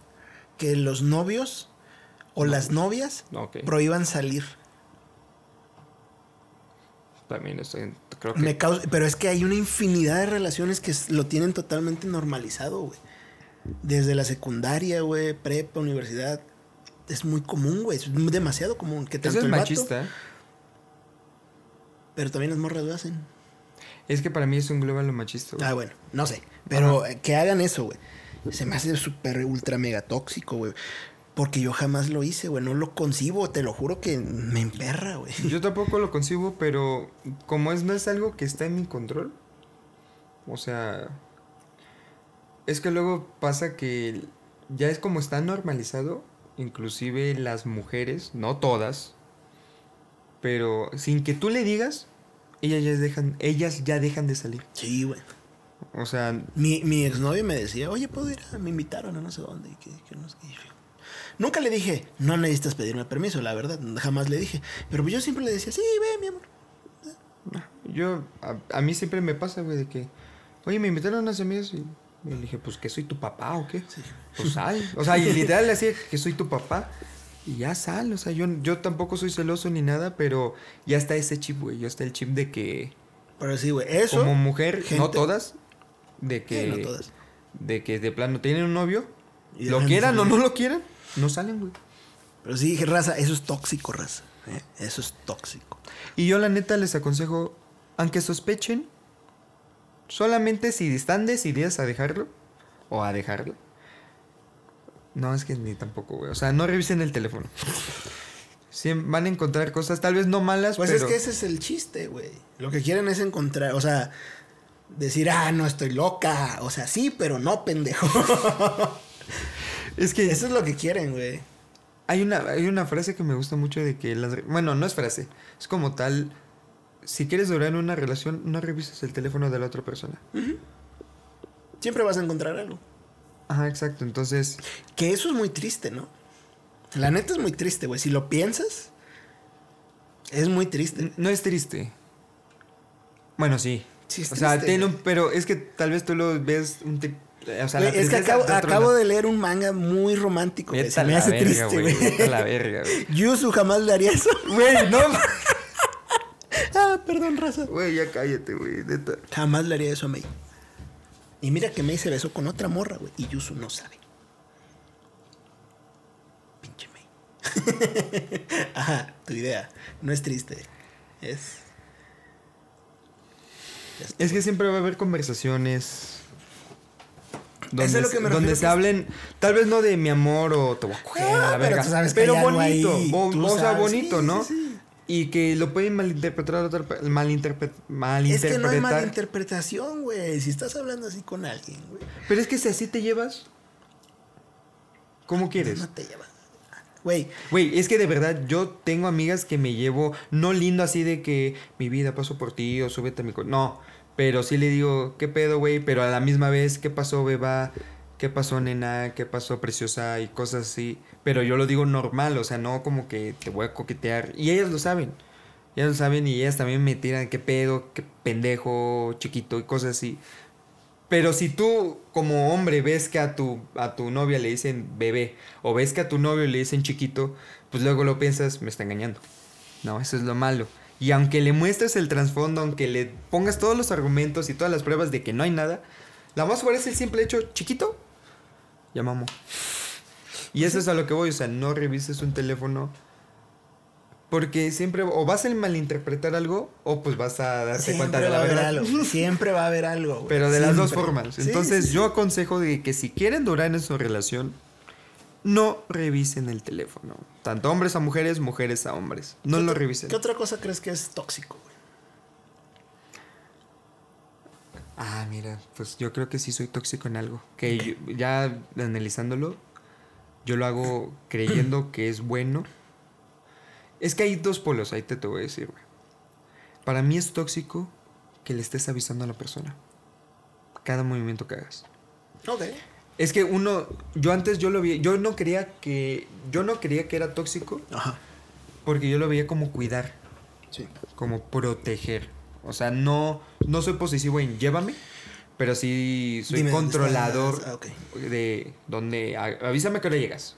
Que los novios o las novias prohíban salir. También estoy. Creo que. Me causa, pero es que hay una infinidad de relaciones que lo tienen totalmente normalizado, güey. Desde la secundaria, güey, prepa, universidad. Es muy común, güey. Es demasiado común. Que tanto Eso es el vato, machista. ¿eh? pero también las morras lo hacen. Es que para mí eso engloba lo machista, güey. Ah, bueno, no sé. Pero que hagan eso, güey. Se me hace súper ultra mega tóxico, güey. Porque yo jamás lo hice, güey. No lo concibo, te lo juro que me emperra, güey. (laughs) Yo tampoco lo concibo, pero como es no es algo que está en mi control. O sea, es que luego pasa que ya es como está normalizado, inclusive las mujeres, no todas, pero sin que tú le digas, ellas ya dejan, ellas ya dejan de salir. Sí, güey. O sea, Mi, mi exnovio me decía, oye, ¿puedo ir? a-? Me invitaron a no sé dónde. Y que, que no sé qué. Nunca le dije, no necesitas pedirme permiso, la verdad. Jamás le dije. Pero yo siempre le decía, sí, ve, mi amor. yo, a, a mí siempre me pasa, güey, de que, oye, me invitaron a unas amigas y le dije, pues, ¿que soy tu papá o qué? Pues sal. O sea, y literal le decía que soy tu papá. Y ya sal, o sea, yo, yo tampoco soy celoso ni nada, pero ya está ese chip, güey. Ya está el chip de que, Pero sí, güey. Eso. como mujer, no todas, de que, Sí, no todas. de que de plano tienen un novio, Y lo (laughs) quieran o salir. no lo quieran, no salen, güey. Pero sí, dije, raza, eso es tóxico, raza. ¿eh? Eso es tóxico. Y yo la neta les aconsejo, aunque sospechen, solamente si están decididas a dejarlo o a dejarlo. No, es que ni tampoco, güey. O sea, no revisen el teléfono. Siem- van a encontrar cosas, tal vez no malas, Pues pero... es que ese es el chiste, güey. Lo que quieren es encontrar, o sea, decir, ah, no estoy loca. O sea, sí, pero no, pendejo. (laughs) es que Eso es lo que quieren, güey. hay una, hay una frase que me gusta mucho de que las... Bueno, no es frase. Es como tal... Si quieres durar en una relación, no revises el teléfono de la otra persona. Siempre vas a encontrar algo. Ajá, exacto. Entonces, Que eso es muy triste, ¿no? La neta es muy triste, güey. Si lo piensas, es muy triste. No es triste. Bueno, sí. Sí es o sea, tiene un- pero es que tal vez tú lo ves un tip- o sea, es que acabo, de leer un manga muy romántico, Se me hace verga, triste, güey. La verga, güey. (laughs) Yusu jamás le haría eso. Güey, no. (laughs) ah, perdón, raza. Güey, ya cállate, güey. Jamás le haría eso a Mei. Y mira que Mei se besó con otra morra, güey. Y Yusu no sabe. Pinche Mei. (laughs) Ajá, tu idea. No es triste. Es. Es que siempre va a haber conversaciones. Eso Donde, es lo que me donde se hablen, tal vez no de mi amor o te voy a coger Ah, la pero verga. tú sabes que pero hay algo bonito, ahí, bo- tú o sea, sabes. bonito, Sí, ¿no? sí, sí. Y que lo pueden malinterpretar, otra pe- malinterpre- Es que no hay malinterpretar. malinterpretación, güey. Si estás hablando así con alguien, güey. pero es que si así te llevas, ¿cómo quieres? No te lleva. Güey, es que de verdad yo tengo amigas que me llevo, no lindo así de que mi vida paso por ti o súbete a mi... co-". No, pero sí le digo, ¿qué pedo, güey? Pero a la misma vez, ¿qué pasó, beba? ¿Qué pasó, nena? ¿Qué pasó, preciosa? Y cosas así. Pero yo lo digo normal, o sea, no como que te voy a coquetear. Y ellas lo saben. Ellas lo saben y ellas también me tiran, ¿qué pedo? ¿Qué pendejo, chiquito? Y cosas así. Pero si tú como hombre ves que a tu, a tu novia le dicen bebé o ves que a tu novio le dicen chiquito, pues luego lo piensas, me está engañando. No, eso es lo malo. Y aunque le muestres el trasfondo, aunque le pongas todos los argumentos y todas las pruebas de que no hay nada, la más fuerte es el simple hecho, chiquito, ya mamó. Y eso es a lo que voy, o sea, no revises un teléfono porque siempre o vas a malinterpretar algo o pues vas a darte cuenta de va la a haber verdad. algo. (laughs) Siempre va a haber algo, güey. Pero de las dos formas. Entonces sí, sí. yo aconsejo de que si quieren durar en su relación, no revisen el teléfono. Tanto hombres a mujeres, mujeres a hombres. No ¿Qué lo revisen. ¿Qué otra cosa crees que es tóxico, güey? Ah, mira, pues yo creo que sí soy tóxico en algo. Que yo- ya analizándolo, yo lo hago creyendo que es bueno. Es que hay dos polos, ahí te, te voy a decir, güey. Para mí es tóxico que le estés avisando a la persona. Cada movimiento que hagas. Ok. Es que uno, yo antes yo lo vi, yo no creía que, yo no creía que era tóxico Ajá. porque yo lo veía como cuidar, Sí. como proteger. O sea, no, no soy posesivo en llévame, pero sí soy Dime controlador. Ah, de donde, avísame que ahora llegas,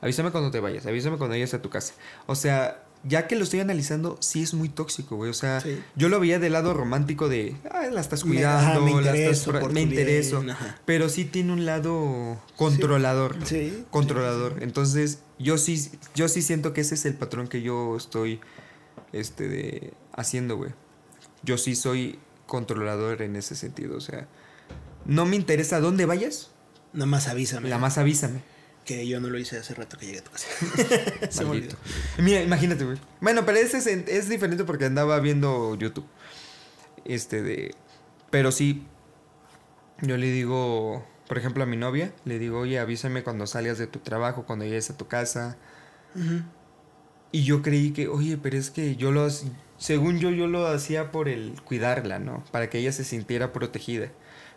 avísame cuando te vayas, avísame cuando llegues a tu casa. O sea, ya que lo estoy analizando, sí es muy tóxico, güey. O sea, Sí. yo lo veía del lado romántico de, ah, la estás Me- cuidando, me la estás intereso por me bien, intereso. Pero sí tiene un lado controlador. Sí. Controlador. Entonces, yo sí, yo sí siento que ese es el patrón que yo estoy este de haciendo, güey. Yo sí soy controlador en ese sentido. O sea, no me interesa dónde vayas, Nada más avísame. nada más avísame. Que yo no lo hice hace rato que llegué a tu casa. (laughs) Se me Maldito. olvidó. Mira, imagínate, güey. Bueno, pero ese es, es diferente porque andaba viendo YouTube. Este de. Pero sí. Yo le digo, por ejemplo, a mi novia, le digo, oye, avísame cuando salgas de tu trabajo, cuando llegues a tu casa. Y yo creí que, oye, pero es que yo lo. Según yo, yo lo hacía por el cuidarla, ¿no? Para que ella se sintiera protegida.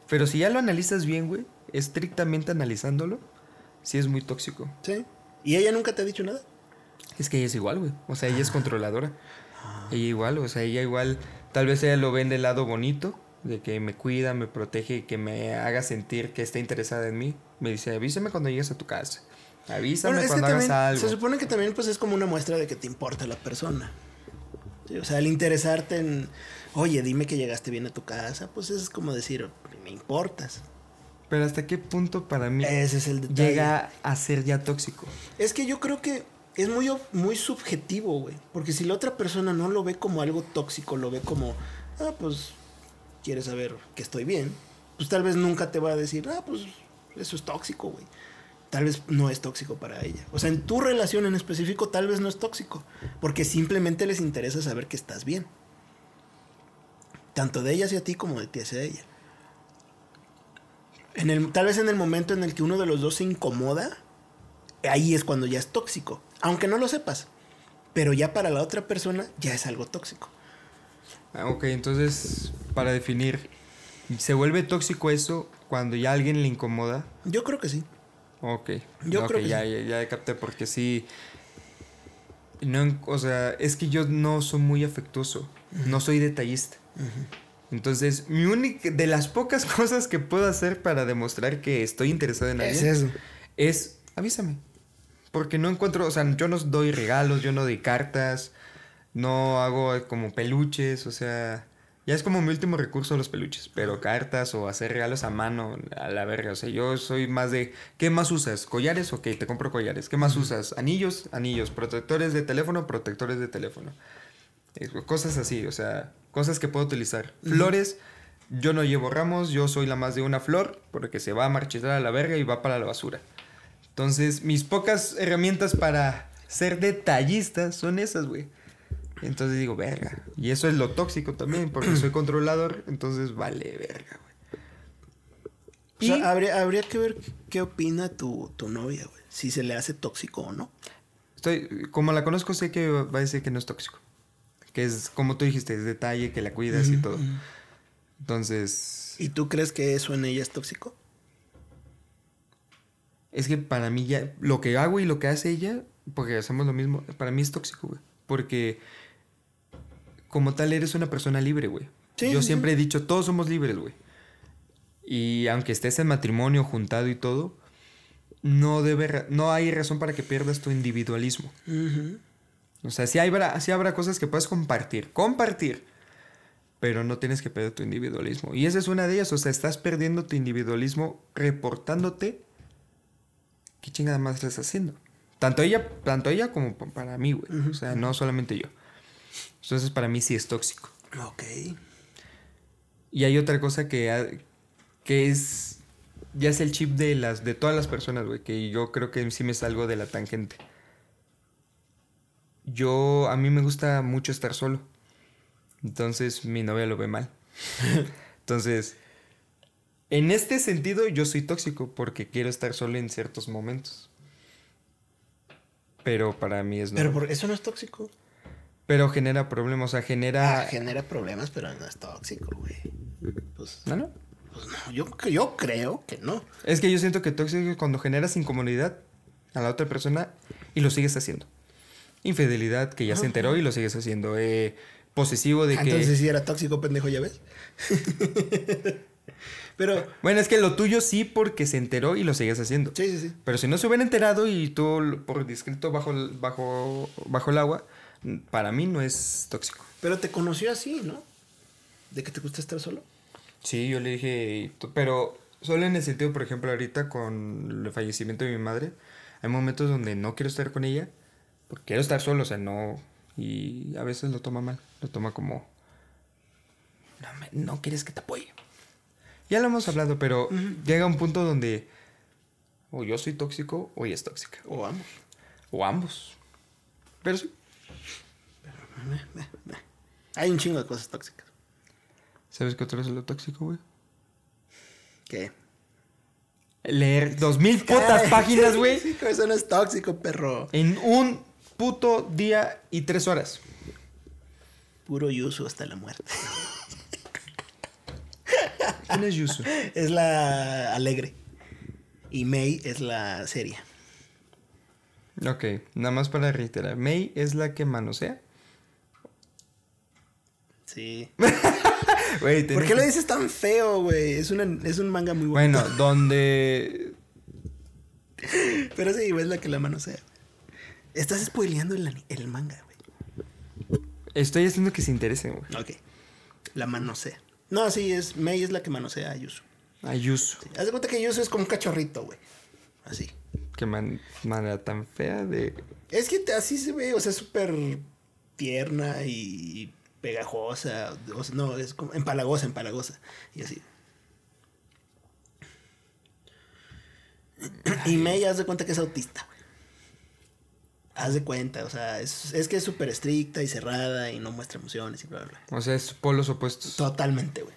Pero si ya lo analizas bien, güey, estrictamente analizándolo, sí es muy tóxico. Sí. ¿Y ella nunca te ha dicho nada? Es que ella es igual, güey. O sea, ella es controladora. Ella igual, o sea, ella igual. Tal vez ella lo ve del lado bonito, de que me cuida, me protege, que me haga sentir que está interesada en mí. Me dice, avísame cuando llegues a tu casa. Avísame Bueno, cuando hagas también algo. se supone que también pues es como una muestra de que te importa la persona. Sí, o sea, el interesarte en, oye, dime que llegaste bien a tu casa, pues es como decir, me importas. Pero hasta qué punto para mí Ese es el detalle. llega a ser ya tóxico. Es que yo creo que es muy, muy subjetivo, güey. Porque si la otra persona no lo ve como algo tóxico, lo ve como, ah, pues, quieres saber que estoy bien, pues tal vez nunca te va a decir, ah, pues, eso es tóxico, güey. Tal vez no es tóxico para ella. O sea, en tu relación en específico, tal vez no es tóxico. Porque simplemente les interesa saber que estás bien. Tanto de ella hacia ti como de ti hacia ella. En el, tal vez en el momento en el que uno de los dos se incomoda, ahí es cuando ya es tóxico. Aunque no lo sepas. Pero ya para la otra persona ya es algo tóxico. Ah, ok, entonces, para definir, ¿se vuelve tóxico eso cuando ya alguien le incomoda? Yo creo que sí. Ok. Yo Ok, creo que ya, sí. ya, ya capté porque sí. No, o sea, es que yo no soy muy afectuoso. No soy detallista. Entonces, mi única. De las pocas (laughs) cosas que puedo hacer para demostrar que estoy interesado en alguien eso. es avísame. Porque no encuentro, o sea, yo no doy regalos, yo no doy cartas, no hago como peluches, o sea, ya es como mi último recurso los peluches, pero cartas o hacer regalos a mano, a la verga, o sea, yo soy más de, ¿qué más usas? ¿Collares? Ok, te compro collares. ¿Qué más usas? Anillos, anillos, protectores de teléfono, protectores de teléfono. Eh, Cosas así, o sea, cosas que puedo utilizar. Flores, yo no llevo ramos, yo soy la más de una flor, porque se va a marchitar a la verga y va para la basura. Entonces, mis pocas herramientas para ser detallista son esas, güey. Entonces digo, verga. Y eso es lo tóxico también, porque soy (clears throat) controlador, entonces vale, verga, güey. O sea, habría, habría que ver qué opina tu, tu novia, güey. Si se le hace tóxico o no. estoy, como la conozco, sé que va a decir que no es tóxico. Que es, como tú dijiste, es detalle, que la cuidas y todo. Entonces, ¿Y tú crees que eso en ella es tóxico? es que para mí ya, lo que hago y lo que hace ella, porque hacemos lo mismo, para mí es tóxico, güey. Porque como tal eres una persona libre, güey. Sí, Yo sí, siempre he dicho, todos somos libres, güey. Y aunque estés en matrimonio, juntado y todo, no, debe, no hay razón para que pierdas tu individualismo. Ujú. O sea, sí, habrá, sí habrá cosas que puedes compartir, compartir, pero no tienes que perder tu individualismo. Y esa es una de ellas, o sea, estás perdiendo tu individualismo reportándote. ¿Qué chingada más estás haciendo? Tanto ella, tanto ella como para mí, güey. O sea, no solamente yo. Entonces, para mí sí es tóxico. Ok. Y hay otra cosa que, ha- que es. Ya es el chip de las de todas las personas, güey. Que yo creo que sí me salgo de la tangente. Yo. A mí me gusta mucho estar solo. Entonces mi novia lo ve mal. (laughs) Entonces. En este sentido, yo soy tóxico porque quiero estar solo en ciertos momentos. Pero para mí es Pero normal. por eso no es tóxico. Pero genera problemas, o sea, genera. Ah, genera problemas, pero no es tóxico, güey. Pues, ¿No, no? pues no, yo, yo creo que no. Es que yo siento que tóxico es cuando generas incomodidad a la otra persona y lo sigues haciendo. Infidelidad, que ya se enteró y lo sigues haciendo. Eh, posesivo de Ah, que... Entonces sí era tóxico, pendejo, ya ves. (laughs) pero, Bueno, es que lo tuyo sí porque se enteró y lo sigues haciendo. sí, sí, sí. Pero si no se hubiera enterado y tú por discreto bajo, el- bajo, bajo el agua, para mí no es tóxico. Pero te conoció así, ¿no? De que te gusta estar solo. Sí, yo le dije, pero solo en el sentido, por ejemplo, ahorita con el fallecimiento de mi madre, hay momentos donde no quiero estar con ella, porque quiero estar solo, o sea, no, y a veces lo toma mal, lo toma como, no, me- no quieres que te apoye. Ya lo hemos hablado, pero llega un punto donde o yo soy tóxico o ella es tóxica. O ambos. O ambos. Pero sí. (laughs) Hay un chingo de cosas tóxicas. ¿Sabes qué otro es lo tóxico, güey? ¿Qué? Leer dos mil (laughs) putas páginas, güey. Eso no es tóxico, perro. En un puto día y tres horas. Puro yuzu hasta la muerte. (laughs) ¿Quién es Yusu? Es la alegre. Y May es la seria. Ok, nada más para reiterar. May es la que manosea. Sí. (laughs) ¿Por qué lo dices tan feo, güey? Es, una- es un manga muy bueno. Bueno, (laughs) donde. Pero sí, es la que la manosea. Estás spoileando el, manga, güey. Estoy haciendo que se interesen, güey. Ok. La manosea. No, sí, es May es la que manosea a Yuzu. A Yusu. Haz de cuenta que Yuzu es como un cachorrito, güey. Así. Qué man- manera tan fea de. Es que así se ve, o sea, súper tierna y pegajosa. O sea, no, es como empalagosa, empalagosa. Y así. (clears throat) Y May, haz de cuenta que es autista, güey. Haz de cuenta, o sea, es, es que es súper estricta y cerrada y no muestra emociones y bla, bla, bla. O sea, es polos opuestos. Totalmente, güey.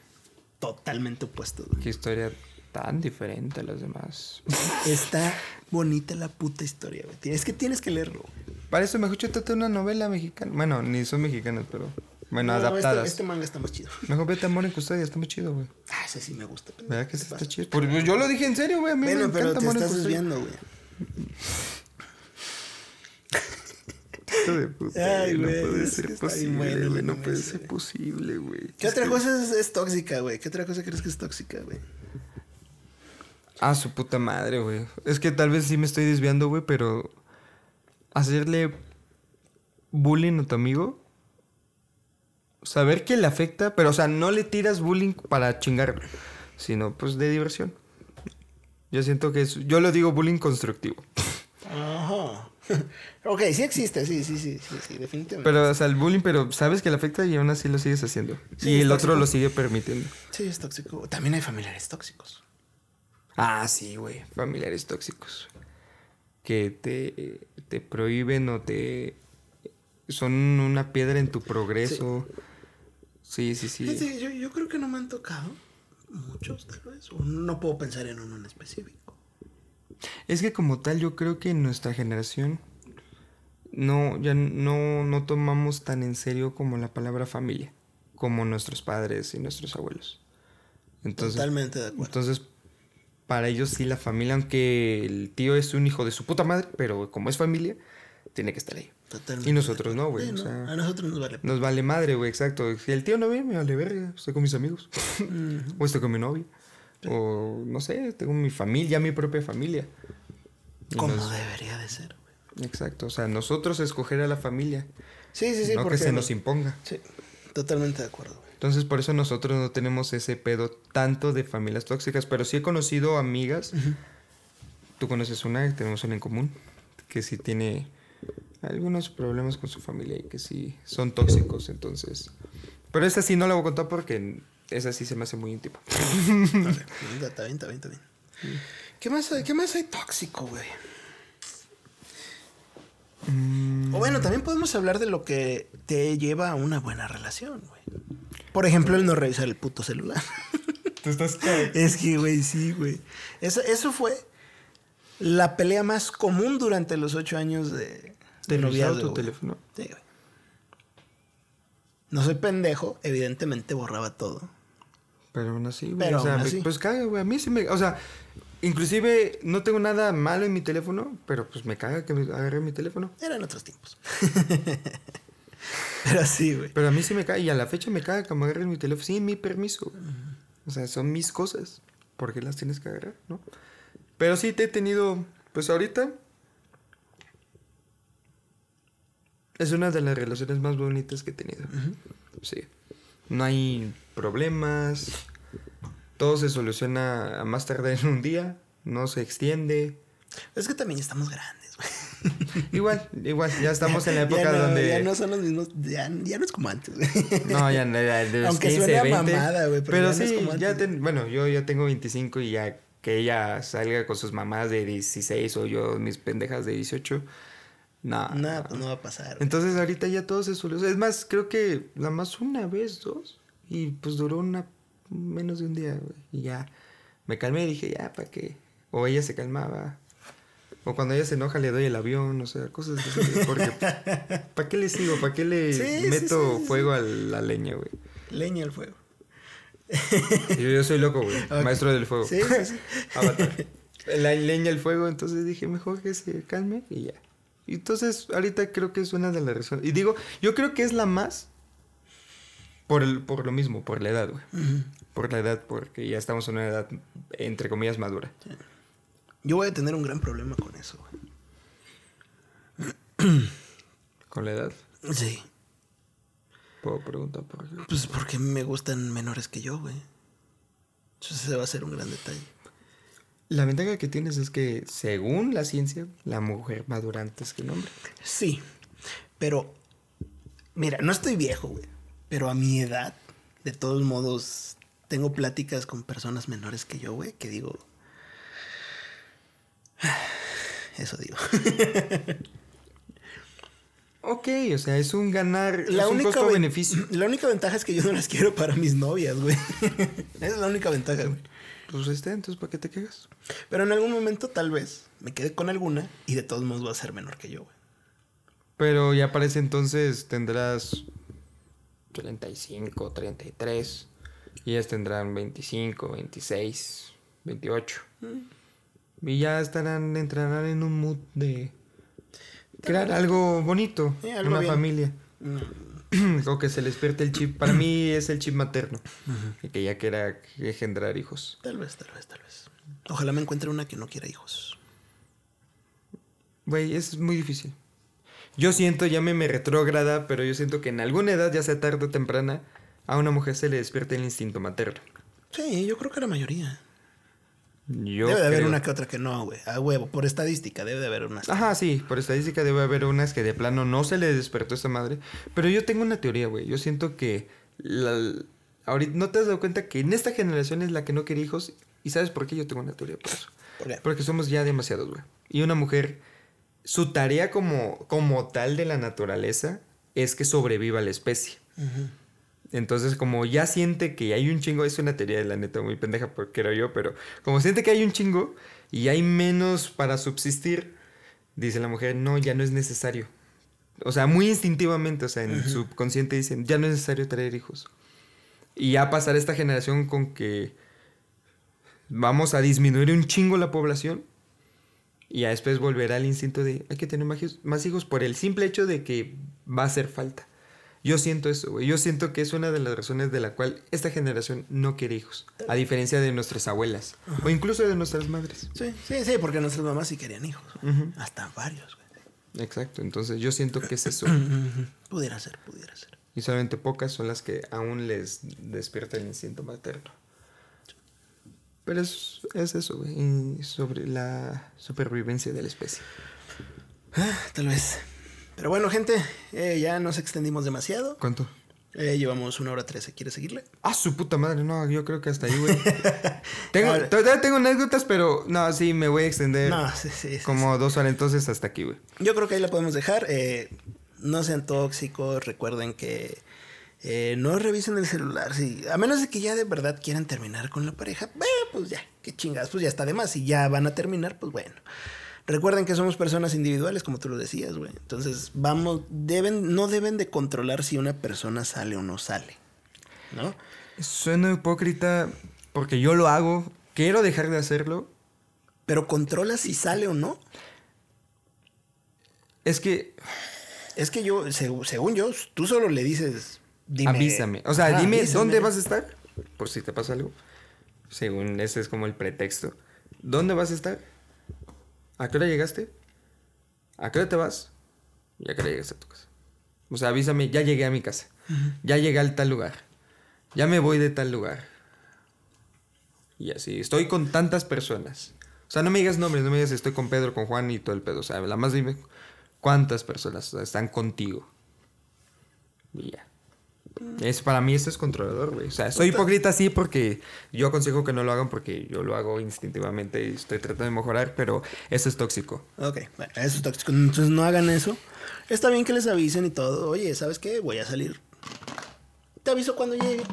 Totalmente opuesto, güey. Qué historia tan diferente a las demás. (laughs) Está bonita la puta historia, güey. Es que tienes que leerlo, güey. Para eso mejor échate una novela mexicana. Bueno, ni son mexicanas, pero. Bueno, No, este- adaptadas. Este, manga está más chido. Mejor vete Amor en Custodia, está muy chido, güey. Ah, ese sí me gusta. pendejo. ¿Verdad que ¿Qué sí está pasa? chido? Pues, yo lo dije en serio, güey. A mí Bueno, me pero encanta te Amor en estás Custodia. desviando, güey. Hijo de puta, Ay, güey, No puede ser posible, güey. No puede ser posible, güey. ¿Qué Es otra cosa es, es tóxica, güey? ¿Qué otra cosa crees que es tóxica, güey? Ah, su puta madre, güey. Es que tal vez sí me estoy desviando, güey, pero. Hacerle bullying a tu amigo. Saber que le afecta, pero, o sea, no le tiras bullying para chingarlo, sino pues de diversión. Yo siento que es. Yo lo digo bullying constructivo. Ajá. (laughs) ok, sí existe, sí, sí, sí, sí, sí, definitivamente. Pero, o sea, el bullying, pero sabes que le afecta y aún así lo sigues haciendo. Sí, y el otro lo sigue permitiendo. Sí, es tóxico. También hay familiares tóxicos. Ah, sí, güey. Familiares tóxicos. Que te, te prohíben o te... Son una piedra en tu progreso. Sí, sí, sí. Yo, yo creo que no me han tocado muchos, tal vez. O no puedo pensar en uno en específico. Es que como tal yo creo que en nuestra generación no, ya no, no tomamos tan en serio como la palabra familia. Como nuestros padres y nuestros abuelos. Entonces, Totalmente de acuerdo. Entonces, para ellos sí la familia, aunque el tío es un hijo de su puta madre, pero como es familia, tiene que estar ahí. Totalmente Y nosotros no, güey. Sí, o no, sea, A nosotros nos vale. nos vale madre, güey, exacto. Si el tío no viene, me vale verga. Estoy con mis amigos. (laughs) o estoy con mi novia. O no sé, tengo mi familia, mi propia familia. Como nos- debería de ser, güey. Exacto. O sea, nosotros escoger a la familia. Sí, sí, sí. no porque que se nos imponga. Sí, totalmente de acuerdo, güey. Entonces, por eso nosotros no tenemos ese pedo tanto de familias tóxicas. Pero sí he conocido amigas. Tú conoces una, tenemos una en común. Que sí tiene algunos problemas con su familia y que sí son tóxicos. Entonces. Pero esa sí no la voy a contar porque esa sí se me hace muy íntima. Vale, (laughs) está bien, está bien, está bien. ¿Qué más hay, qué más hay tóxico, güey? Mm, O bueno, también podemos hablar de lo que te lleva a una buena relación, güey. Por ejemplo, el no revisar el puto celular. (laughs) Tú estás es que, güey, sí, güey. Eso, eso fue la pelea más común durante los ocho años de, de noviazgo. tu güey. teléfono? Sí, güey. No soy pendejo, evidentemente borraba todo. Pero aún así, güey. Pero o sea, aún me- así. pues caga, güey. A mí sí me. O sea, inclusive no tengo nada malo en mi teléfono, pero pues me caga que me agarre mi teléfono. Eran otros tiempos. (laughs) Pero sí, güey. Pero a mí sí me caga. Y a la fecha me caga que me agarren mi teléfono sin mi permiso. güey. O sea, son mis cosas. ¿Por qué las tienes que agarrar, no? Pero sí te he tenido. Pues ahorita. Es una de las relaciones más bonitas que he tenido. Sí. No hay problemas. Todo se soluciona a más tarde en un día. No se extiende. Es que también estamos grandes, güey. (laughs) Igual, igual, ya estamos en la (laughs) época ya no, donde. Ya no son los mismos, ya, ya no es como antes, güey. (laughs) No, ya no, ya de los Aunque 15, suene a 20. mamada, güey, pero Pero, ya no es sí, como ya antes. ten- bueno, yo ya tengo 25 y ya que ella salga con sus mamás de 16 o yo mis pendejas de 18. No. No, pues no va a pasar. güey. Entonces ahorita ya todo se soluciona. Es más, creo que nada más una vez, dos. Y pues duró una menos de un día, güey. Y ya me calmé y dije, ya, ¿para qué? O ella se calmaba. O cuando ella se enoja le doy el avión, o sea, cosas así. Porque, (laughs) ¿para qué le sigo? ¿Para qué le Sí, meto sí, sí. fuego a la leña, güey? Leña al fuego. Yo, yo soy loco, güey. Maestro del fuego. Sí, sí, sí. (laughs) Avatar. (laughs) La leña al fuego, entonces dije, mejor que se calme y ya. Y entonces, ahorita creo que es una de las razones. Y digo, yo creo que es la más por, el, por lo mismo, por la edad, güey. Por la edad, porque ya estamos en una edad, entre comillas, madura. Yo voy a tener un gran problema con eso, güey. (clears throat) Con la edad, Sí. puedo preguntar por qué. Pues porque me gustan menores que yo, güey. Entonces ese va a ser un gran detalle. La ventaja que tienes es que, según la ciencia, la mujer madura antes que el hombre. Sí, pero mira, no estoy viejo, güey. Pero a mi edad, de todos modos, tengo pláticas con personas menores que yo, güey, que digo... (sighs) Eso digo. (laughs) Ok, o sea, es un ganar, La es un única, ven- costo-beneficio. la única ventaja es que yo no las quiero para mis novias, güey. (laughs) Esa es la única ventaja, güey. Pues este, entonces, ¿para qué te quejas? Pero en algún momento tal vez me quede con alguna y de todos modos va a ser menor que yo, güey. Pero ya para ese entonces tendrás 35, 33. Y ellas tendrán 25, 26, 28. Y ya estarán, entrarán en un mood de crear algo bonito, Sí, algo una bien. familia. Mm, (clears throat) o que se les despierte el chip. Para mí es el chip materno. Y que ya quiera engendrar hijos. Tal vez, tal vez, tal vez. Ojalá me encuentre una que no quiera hijos. Güey, es muy difícil. Yo siento, llámeme retrógrada, pero yo siento que en alguna edad, ya sea tarde o temprana, a una mujer se le despierta el instinto materno. Sí, yo creo que la mayoría. Yo debe de haber una que otra que no, güey. A huevo, por estadística, debe de haber una. Ajá, sí, por estadística debe haber unas que de plano no se le despertó esta madre. Pero yo tengo una teoría, güey. Yo siento que la- ahorita no te has dado cuenta que en esta generación es la que no quiere hijos. ¿Y sabes por qué yo tengo una teoría por eso? ¿Por qué? Porque somos ya demasiados, güey. Y una mujer, su tarea como, como tal de la naturaleza es que sobreviva la especie. Ujú. Entonces, como ya siente que hay un chingo, es una teoría de la neta muy pendeja, porque creo yo, pero como siente que hay un chingo y hay menos para subsistir, dice la mujer, no, ya no es necesario. O sea, muy instintivamente, o sea, en su subconsciente dicen, ya no es necesario traer hijos. Y ya pasar esta generación con que vamos a disminuir un chingo la población y ya después volverá el instinto de hay que tener más hijos por el simple hecho de que va a hacer falta. Yo siento eso, güey. Yo siento que es una de las razones de la cual esta generación no quiere hijos. A diferencia de nuestras abuelas. O incluso de nuestras madres. Sí, sí, sí, porque nuestras mamás sí querían hijos. Hasta varios, güey. Exacto. Entonces yo siento que es eso. (clears throat) Pudiera ser, pudiera ser. Y solamente pocas son las que aún les despierta el instinto materno. Pero es, es eso, güey. y Sobre la supervivencia de la especie. Ah, tal vez. Pero bueno, gente, eh, ya nos extendimos demasiado. ¿Cuánto? Eh, llevamos una hora trece. ¿Quieres seguirle? Ah, su puta madre, no, yo creo que hasta ahí, güey. (laughs) tengo, Ahora- todavía tengo anécdotas, pero no, sí, me voy a extender No, sí, sí, sí, como dos horas, entonces hasta aquí, güey. Yo creo que ahí la podemos dejar. Eh, no sean tóxicos. Recuerden que eh, no revisen el celular. Si, a menos de que ya de verdad quieran terminar con la pareja, pues ya, qué chingadas, pues ya está de más. Si ya van a terminar, pues bueno. Recuerden que somos personas individuales, como tú lo decías, güey. Entonces, vamos, deben, no deben de controlar si una persona sale o no sale. ¿No? Suena hipócrita porque yo lo hago, quiero dejar de hacerlo. Pero controla si sale o no. Es que Es que yo, seg- según yo, tú solo le dices, dime. avísame. O sea, dime avísame. dónde vas a estar, por si te pasa algo. Según ese es como el pretexto. ¿Dónde vas a estar? ¿A qué hora llegaste? ¿A qué hora te vas? ¿Y a qué hora llegaste a tu casa? O sea, avísame, ya llegué a mi casa. Ya llegué al tal lugar. Ya me voy de tal lugar. Y así, estoy con tantas personas. O sea, no me digas nombres, no me digas estoy con Pedro, con Juan y todo el pedo. O sea, la más dime cuántas personas están contigo. Y ya. Es, para mí eso es controlador, güey. O sea, soy hipócrita sí porque yo aconsejo que no lo hagan porque yo lo hago instintivamente y estoy tratando de mejorar, pero eso es tóxico. Ok, bueno, eso es tóxico. Entonces no hagan eso. Está bien que les avisen y todo. Oye, ¿sabes qué? Voy a salir. Te aviso cuando llegue.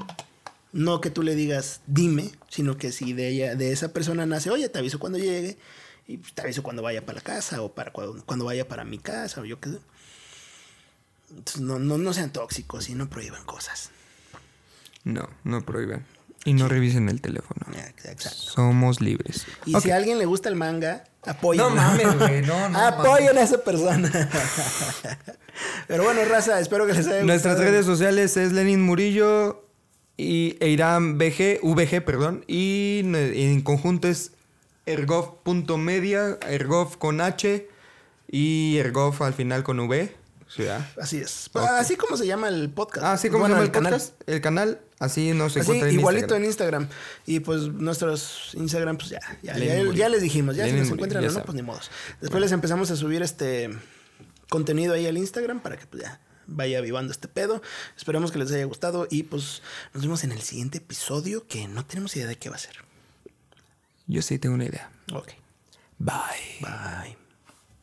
No que tú le digas, dime, sino que si de ella, de esa persona nace, oye, te aviso cuando llegue. Y te aviso cuando vaya para la casa o para cuando, cuando vaya para mi casa o yo qué sé. Entonces, no, no, no sean tóxicos y no prohíban cosas. No, no prohíban. Y no revisen el teléfono. Exacto. Somos libres. Y si a alguien le gusta el manga, apoyen. No mames, güey. No, no. (laughs) apoyen a esa persona. (laughs) Pero bueno, raza, espero que les haya Nuestras redes sociales es Lenin Murillo y Eiram VG, VG, perdón. Y en conjunto es ergov.media, ergov con H y ergov al final con V. Así es. Así como se llama el podcast. Ah, así como se llama el, podcast. El canal, así no se encuentra en igualito en Instagram. Y pues nuestros Instagram, pues ya, ya, les dijimos. Ya si nos encuentran o no, pues ni modos. Después les empezamos a subir este contenido ahí al Instagram para que pues ya vaya vivando este pedo. Esperemos que les haya gustado y pues nos vemos en el siguiente episodio que no tenemos idea de qué va a ser. Yo sí tengo una idea. Ok. Bye. Bye.